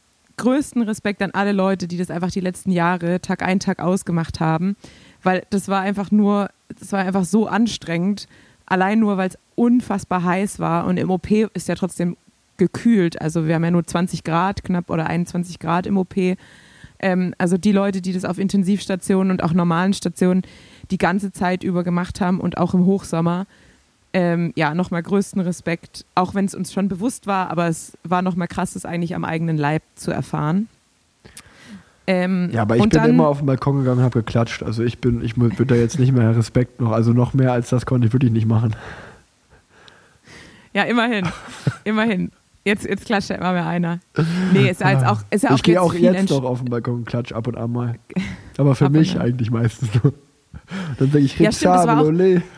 Größten Respekt an alle Leute, die das einfach die letzten Jahre Tag ein, Tag ausgemacht haben. Weil das war einfach nur, das war einfach so anstrengend. Allein nur, weil es unfassbar heiß war. Und im OP ist ja trotzdem gekühlt. Also wir haben ja nur 20 Grad knapp oder 21 Grad im OP. Ähm, also die Leute, die das auf Intensivstationen und auch normalen Stationen die ganze Zeit über gemacht haben und auch im Hochsommer, ähm, ja, nochmal größten Respekt, auch wenn es uns schon bewusst war, aber es war nochmal krass, das eigentlich am eigenen Leib zu erfahren. Ähm, Ja, aber ich bin dann, immer auf den Balkon gegangen und habe geklatscht. Also ich bin, ich würde da jetzt nicht mehr Respekt noch, also noch mehr als das konnte ich wirklich nicht machen. Ja, immerhin. immerhin. Jetzt, jetzt klatscht ja immer mehr einer. Nee, ist ja jetzt auch, ist ja auch ich gehe jetzt auch jetzt noch auf den Balkon und klatsch ab und an mal. Aber für mich eigentlich meistens nur. Dann denke ich, Ja, stimmt,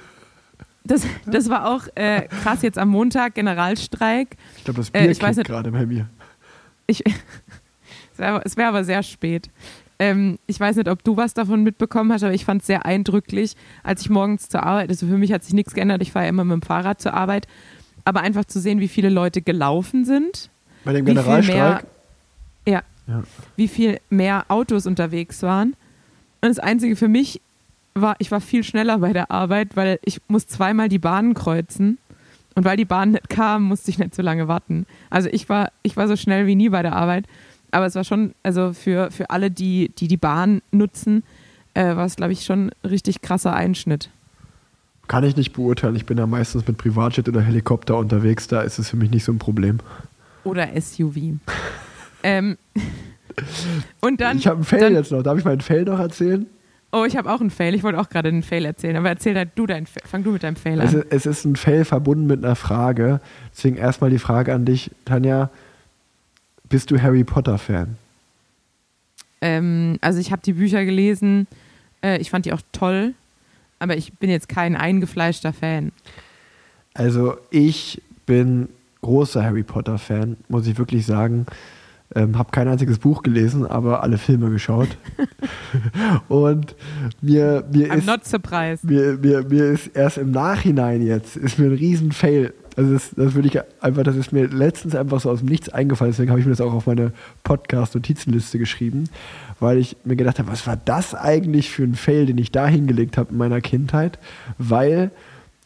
das war auch- Ole. Das, war auch äh, krass jetzt am Montag, Generalstreik. Ich glaube, das Äh, Bier ich weiß nicht- gerade bei mir. Ich, es wäre aber sehr spät. Ähm, ich weiß nicht, ob du was davon mitbekommen hast, aber ich fand es sehr eindrücklich, als ich morgens zur Arbeit, also für mich hat sich nichts geändert, ich fahre ja immer mit dem Fahrrad zur Arbeit, aber einfach zu sehen, wie viele Leute gelaufen sind, Bei dem Generalstreik. mehr, ja, Ja. wie viel mehr Autos unterwegs waren. Und das Einzige für mich war, ich war viel schneller bei der Arbeit, weil ich muss zweimal die Bahnen kreuzen. Und weil die Bahn nicht kam, musste ich nicht so lange warten. Also ich war, ich war so schnell wie nie bei der Arbeit. Aber es war schon, also für, für alle, die die, die Bahn nutzen, äh, war es, glaube ich, schon ein richtig krasser Einschnitt. Kann ich nicht beurteilen. Ich bin ja meistens mit Privatjet oder Helikopter unterwegs. Da ist es für mich nicht so ein Problem. Oder SUV. ähm, und dann. ich habe einen Fail jetzt noch. Darf ich meinen Fail noch erzählen? Oh, ich habe auch einen Fail. Ich wollte auch gerade einen Fail erzählen. Aber erzähl halt du deinen Fail. Fang du mit deinem Fail an. Es ist, es ist ein Fail verbunden mit einer Frage. Deswegen erstmal die Frage an dich, Tanja. Bist du Harry Potter-Fan? Ähm, also ich habe die Bücher gelesen, äh, ich fand die auch toll, aber ich bin jetzt kein eingefleischter Fan. Also ich bin großer Harry Potter-Fan, muss ich wirklich sagen. Ähm, habe kein einziges Buch gelesen, aber alle Filme geschaut. Und mir, mir I'm ist not surprised. mir, mir, mir ist erst im Nachhinein jetzt, ist mir ein riesen Fail. Also das, das würde ich einfach, das ist mir letztens einfach so aus dem Nichts eingefallen, deswegen habe ich mir das auch auf meine Podcast-Notizenliste geschrieben, weil ich mir gedacht habe, was war das eigentlich für ein Fail, den ich da hingelegt habe in meiner Kindheit? Weil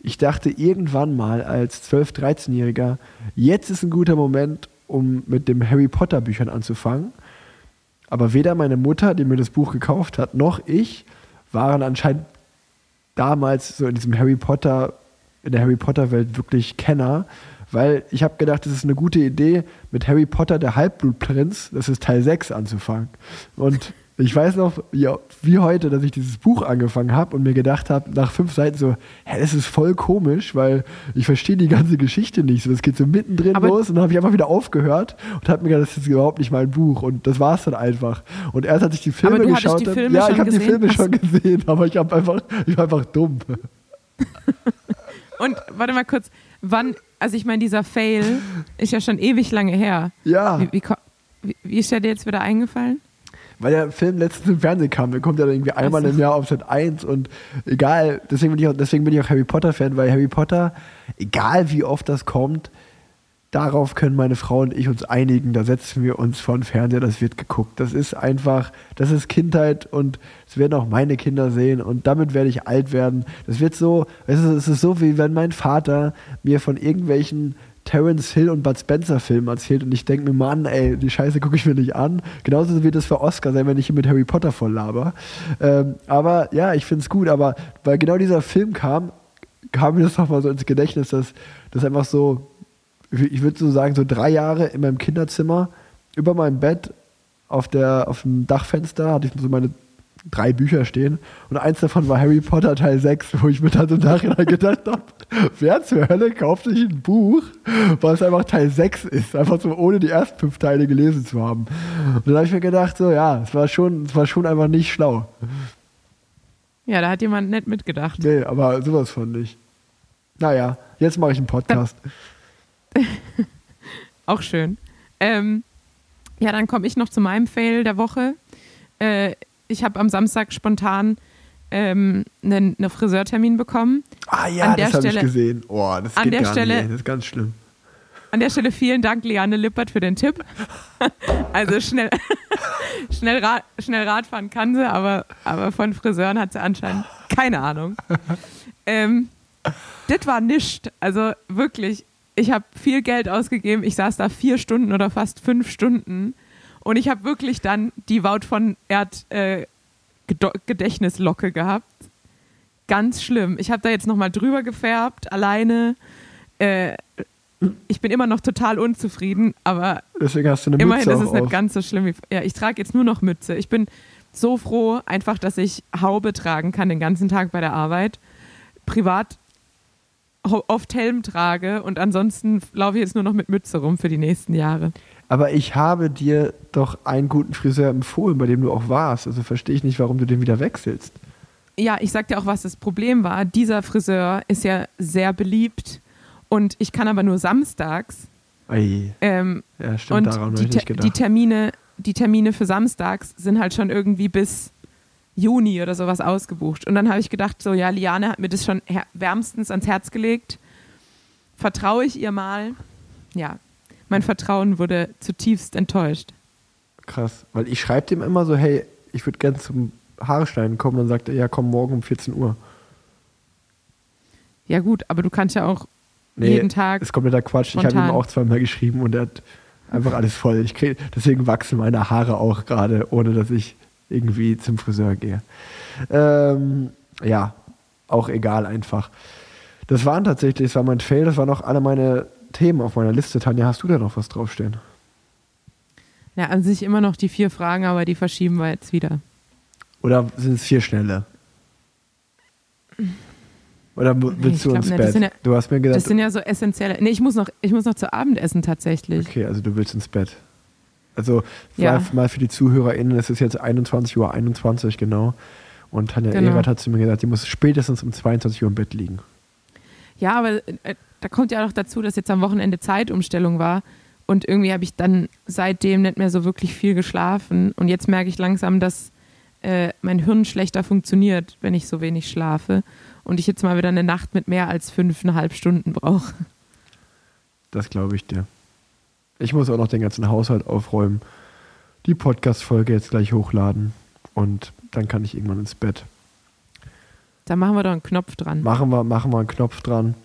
ich dachte irgendwann mal als 12-, 13-Jähriger, jetzt ist ein guter Moment, um mit dem Harry Potter Büchern anzufangen. Aber weder meine Mutter, die mir das Buch gekauft hat, noch ich waren anscheinend damals so in diesem Harry Potter, in der Harry Potter Welt wirklich Kenner, weil ich habe gedacht, es ist eine gute Idee, mit Harry Potter, der Halbblutprinz, das ist Teil 6, anzufangen. Und ich weiß noch, ja, wie heute, dass ich dieses Buch angefangen habe und mir gedacht habe, nach fünf Seiten so, hä, das ist voll komisch, weil ich verstehe die ganze Geschichte nicht. So, das geht so mittendrin Aber- los und dann habe ich einfach wieder aufgehört und habe mir gedacht, das ist überhaupt nicht mein Buch. Und das war es dann einfach. Und erst als ich die Filme geschaut habe, ja, ich habe die? Filme schon gesehen, aber ich habe einfach, ich war einfach dumm. Und warte mal kurz, wann, also ich meine, dieser Fail ist ja schon ewig lange her. Ja, Wie, wie, wie ist der dir jetzt wieder eingefallen? Weil der Film letztens im Fernsehen kam. Der kommt ja dann irgendwie einmal im Jahr auf Set 1 und egal, deswegen bin ich auch, deswegen bin ich auch Harry Potter-Fan, weil Harry Potter, egal wie oft das kommt, darauf können meine Frau und ich uns einigen. Da setzen wir uns vor den Fernseher, das wird geguckt. Das ist einfach, das ist Kindheit und es werden auch meine Kinder sehen und damit werde ich alt werden. Das wird so, es ist, es ist so, wie wenn mein Vater mir von irgendwelchen Terence Hill und Bud Spencer Filmen erzählt und ich denke mir, Mann, ey, die Scheiße gucke ich mir nicht an. Genauso wird es für Oscar sein, wenn ich hier mit Harry Potter voll laber. Ähm, aber ja, ich finde es gut, aber weil genau dieser Film kam, kam mir das nochmal so ins Gedächtnis, dass das einfach so, ich würde so sagen, so drei Jahre in meinem Kinderzimmer über meinem Bett auf, der, auf dem Dachfenster, hatte ich so meine drei Bücher stehen und eins davon war Harry Potter Teil 6, wo ich mir dann im Nachhinein gedacht habe, wer zur Hölle kauft sich ein Buch, was einfach Teil 6 ist, einfach so ohne die ersten fünf Teile gelesen zu haben. Und dann habe ich mir gedacht, so ja, es war schon, es war schon einfach nicht schlau. Ja, da hat jemand nett mitgedacht. Nee, aber sowas von nicht. Naja, jetzt mache ich einen Podcast. Auch schön. Ähm, ja, dann komme ich noch zu meinem Fail der Woche. Äh, ich habe am Samstag spontan ähm, einen, einen Friseurtermin bekommen. Ah ja, An das habe ich gesehen. Oh, das an geht der gar Stelle- nicht. ey. Das ist ganz schlimm. An der Stelle vielen Dank, Liane Lippert, für den Tipp. Also schnell, schnell, Rad, schnell Radfahren kann sie, aber, aber von Friseuren hat sie anscheinend keine Ahnung. Ähm, das war nischt. Also wirklich, ich habe viel Geld ausgegeben. Ich saß da vier Stunden oder fast fünf Stunden. Und ich habe wirklich dann die Wout von Erd äh, Gedächtnislocke gehabt. Ganz schlimm. Ich habe da jetzt nochmal drüber gefärbt, alleine. Äh, ich bin immer noch total unzufrieden, aber Deswegen hast du eine immerhin Mütze ist es nicht auf. ganz so schlimm wie. Ja, ich trage jetzt nur noch Mütze. Ich bin so froh, einfach, dass ich Haube tragen kann den ganzen Tag bei der Arbeit. Privat oft Helm trage und ansonsten laufe ich jetzt nur noch mit Mütze rum für die nächsten Jahre. Aber ich habe dir doch einen guten Friseur empfohlen, bei dem du auch warst. Also verstehe ich nicht, warum du den wieder wechselst. Ja, ich sag dir auch, was das Problem war. Dieser Friseur ist ja sehr beliebt und ich kann aber nur samstags. Ei, Ähm, ja, stimmt, und daran habe die, ich nicht Te- die, gedacht. Termine, die Termine für samstags sind halt schon irgendwie bis Juni oder sowas ausgebucht. Und dann habe ich gedacht, so ja, Liane hat mir das schon wärmstens ans Herz gelegt. Vertraue ich ihr mal? Ja, mein Vertrauen wurde zutiefst enttäuscht. Krass, weil ich schreibe dem immer so, hey, ich würde gerne zum Haarschneiden kommen. Dann sagt er, ja, komm morgen um 14 Uhr. Ja gut, aber du kannst ja auch Nee, jeden Tag. ist kompletter Quatsch. Ich habe ihm spontan. auch zweimal geschrieben und er hat einfach alles voll. Ich krieg, deswegen wachsen meine Haare auch gerade, ohne dass ich irgendwie zum Friseur gehe. Ähm, ja, auch egal einfach. Das waren tatsächlich, das war mein Fail, das waren auch alle meine Themen auf meiner Liste. Tanja, hast du da noch was draufstehen? Ja, an sich immer noch die vier Fragen, aber die verschieben wir jetzt wieder. Oder sind es vier schnelle? Oder Nee, willst ich du glaub ins. Das Bett? ja- du hast mir Das gesagt, sind ja so essentielle. Nee, ich muss noch, ich muss noch zu Abendessen tatsächlich. okay, also du willst ins Bett. Also Ja. mal, für die ZuhörerInnen, es ist jetzt 21 Uhr 21 genau. Und Tanja Genau. Erath hat zu mir gesagt, die muss spätestens um 22 Uhr im Bett liegen. Ja, aber äh, da kommt ja auch dazu, dass jetzt am Wochenende Zeitumstellung war. Und irgendwie habe ich dann seitdem nicht mehr so wirklich viel geschlafen. Und jetzt merke ich langsam, dass äh, mein Hirn schlechter funktioniert, wenn ich so wenig schlafe. Und ich jetzt mal wieder eine Nacht mit mehr als fünfeinhalb Stunden brauche. Das glaube ich dir. Ich muss auch noch den ganzen Haushalt aufräumen, die Podcast-Folge jetzt gleich hochladen und dann kann ich irgendwann ins Bett. Da machen wir doch einen Knopf dran. Machen wir, machen wir einen Knopf dran.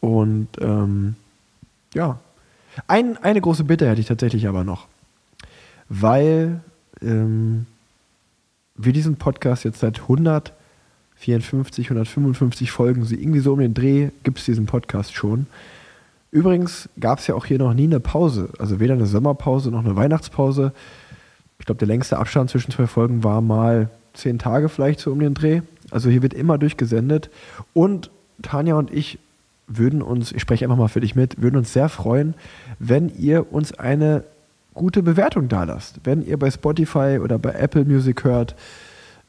Und ähm, ja. Ein, eine große Bitte hätte ich tatsächlich aber noch. Weil ähm, wir diesen Podcast jetzt seit 154, 155 Folgen, so irgendwie so um den Dreh, gibt es diesen Podcast schon. Übrigens gab es ja auch hier noch nie eine Pause. Also weder eine Sommerpause noch eine Weihnachtspause. Ich glaube, der längste Abstand zwischen zwei Folgen war mal zehn Tage vielleicht so um den Dreh. Also hier wird immer durchgesendet. Und Tanja und ich würden uns, ich spreche einfach mal für dich mit, würden uns sehr freuen, wenn ihr uns eine gute Bewertung da lasst. Wenn ihr bei Spotify oder bei Apple Music hört,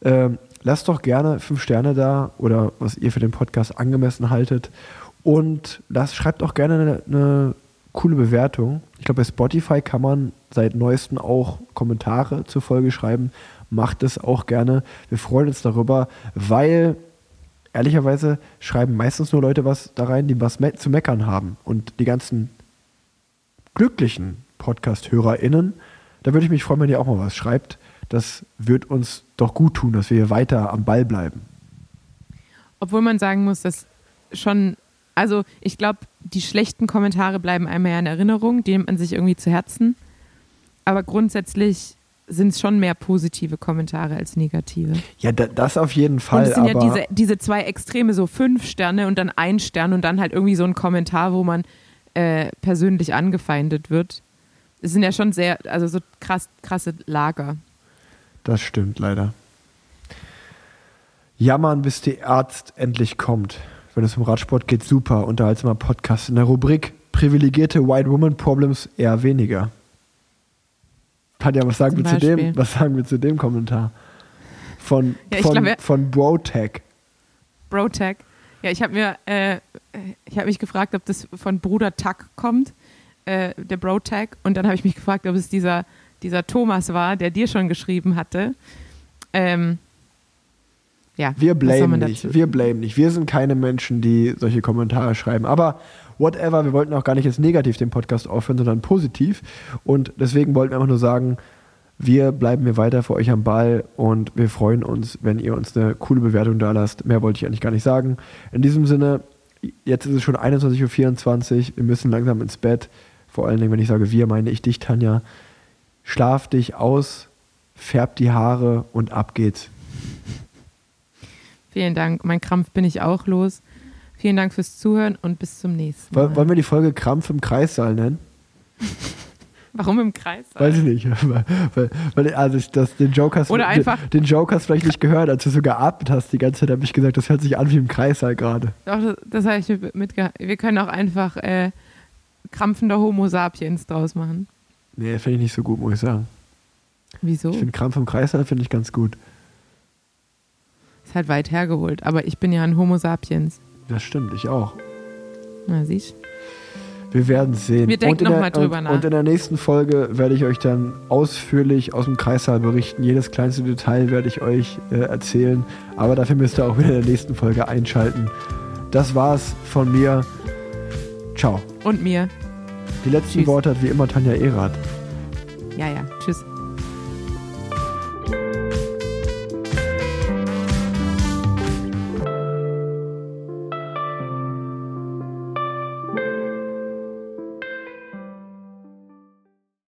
ähm, lasst doch gerne fünf Sterne da oder was ihr für den Podcast angemessen haltet. Und lasst, schreibt auch gerne eine, eine coole Bewertung. Ich glaube, bei Spotify kann man seit neuestem auch Kommentare zur Folge schreiben. Macht es auch gerne. Wir freuen uns darüber, weil ehrlicherweise schreiben meistens nur Leute was da rein, die was me zu meckern haben. Und die ganzen glücklichen Podcast-HörerInnen, da würde ich mich freuen, wenn ihr auch mal was schreibt. Das wird uns doch gut tun, dass wir hier weiter am Ball bleiben. Obwohl man sagen muss, dass schon, also ich glaube, die schlechten Kommentare bleiben einem ja in Erinnerung, die nimmt man sich irgendwie zu Herzen. Aber grundsätzlich sind es schon mehr positive Kommentare als negative. Ja, da, das auf jeden Fall. und es sind ja diese, diese zwei Extreme, so fünf Sterne und dann ein Stern und dann halt irgendwie so ein Kommentar, wo man äh, persönlich angefeindet wird. Es sind ja schon sehr, also so krass, krasse Lager. Das stimmt leider. Jammern, bis der Arzt endlich kommt. Wenn es um Radsport geht, super. Unterhaltsamer Podcast. In der Rubrik Privilegierte White Woman Problems eher weniger. Tanja, was sagen, Zum wir zu, dem, was sagen wir zu dem Kommentar? Von, Ja, von, glaub, von Brotech. Brotag. Ja, ich habe mir, äh, ich habe mich gefragt, ob das von Bruder Tuck kommt, äh, der Brotag. Und dann habe ich mich gefragt, ob es dieser, dieser Thomas war, der dir schon geschrieben hatte. Ähm, ja, Wir blamen nicht. Wir blamen nicht. Wir sind keine Menschen, die solche Kommentare schreiben. Aber whatever, wir wollten auch gar nicht jetzt negativ den Podcast aufhören, sondern positiv. Und deswegen wollten wir einfach nur sagen, wir bleiben hier weiter für euch am Ball und wir freuen uns, wenn ihr uns eine coole Bewertung da lasst. Mehr wollte ich eigentlich gar nicht sagen. In diesem Sinne, jetzt ist es schon 21.24 Uhr. Wir müssen langsam ins Bett. Vor allen Dingen, wenn ich sage wir, meine ich dich, Tanja. Schlaf dich aus, färb die Haare und ab geht's. Vielen Dank. Mein Krampf bin ich auch los. Vielen Dank fürs Zuhören und bis zum nächsten Mal. Woll- Wollen wir die Folge Krampf im Kreissaal nennen? Warum im Kreis? Weiß ich nicht. weil, weil, also ich, das, den, Joke hast, Oder einfach- den, den Joke hast du vielleicht nicht gehört, als du so geatmet hast die ganze Zeit, habe ich gesagt, das hört sich an wie im Kreissaal gerade. Doch, das, das habe ich mit- mitge... Wir können auch einfach äh, krampfender Homo sapiens draus machen. Nee, finde ich nicht so gut, muss ich sagen. Wieso? Ich finde Krampf im Kreissaal finde ich ganz gut. Ist halt weit hergeholt. Aber ich bin ja ein Homo sapiens. Das stimmt, ich auch. Na, siehst Wir werden es sehen. Wir denken und in noch mal der, drüber und, nach. Und in der nächsten Folge werde ich euch dann ausführlich aus dem Kreissaal berichten. Jedes kleinste Detail werde ich euch äh, erzählen. Aber dafür müsst ihr auch wieder in der nächsten Folge einschalten. Das war's von mir. Ciao. Und mir. Die letzten Tschüss. Worte hat wie immer Tanja Erath. Ja, ja. Tschüss.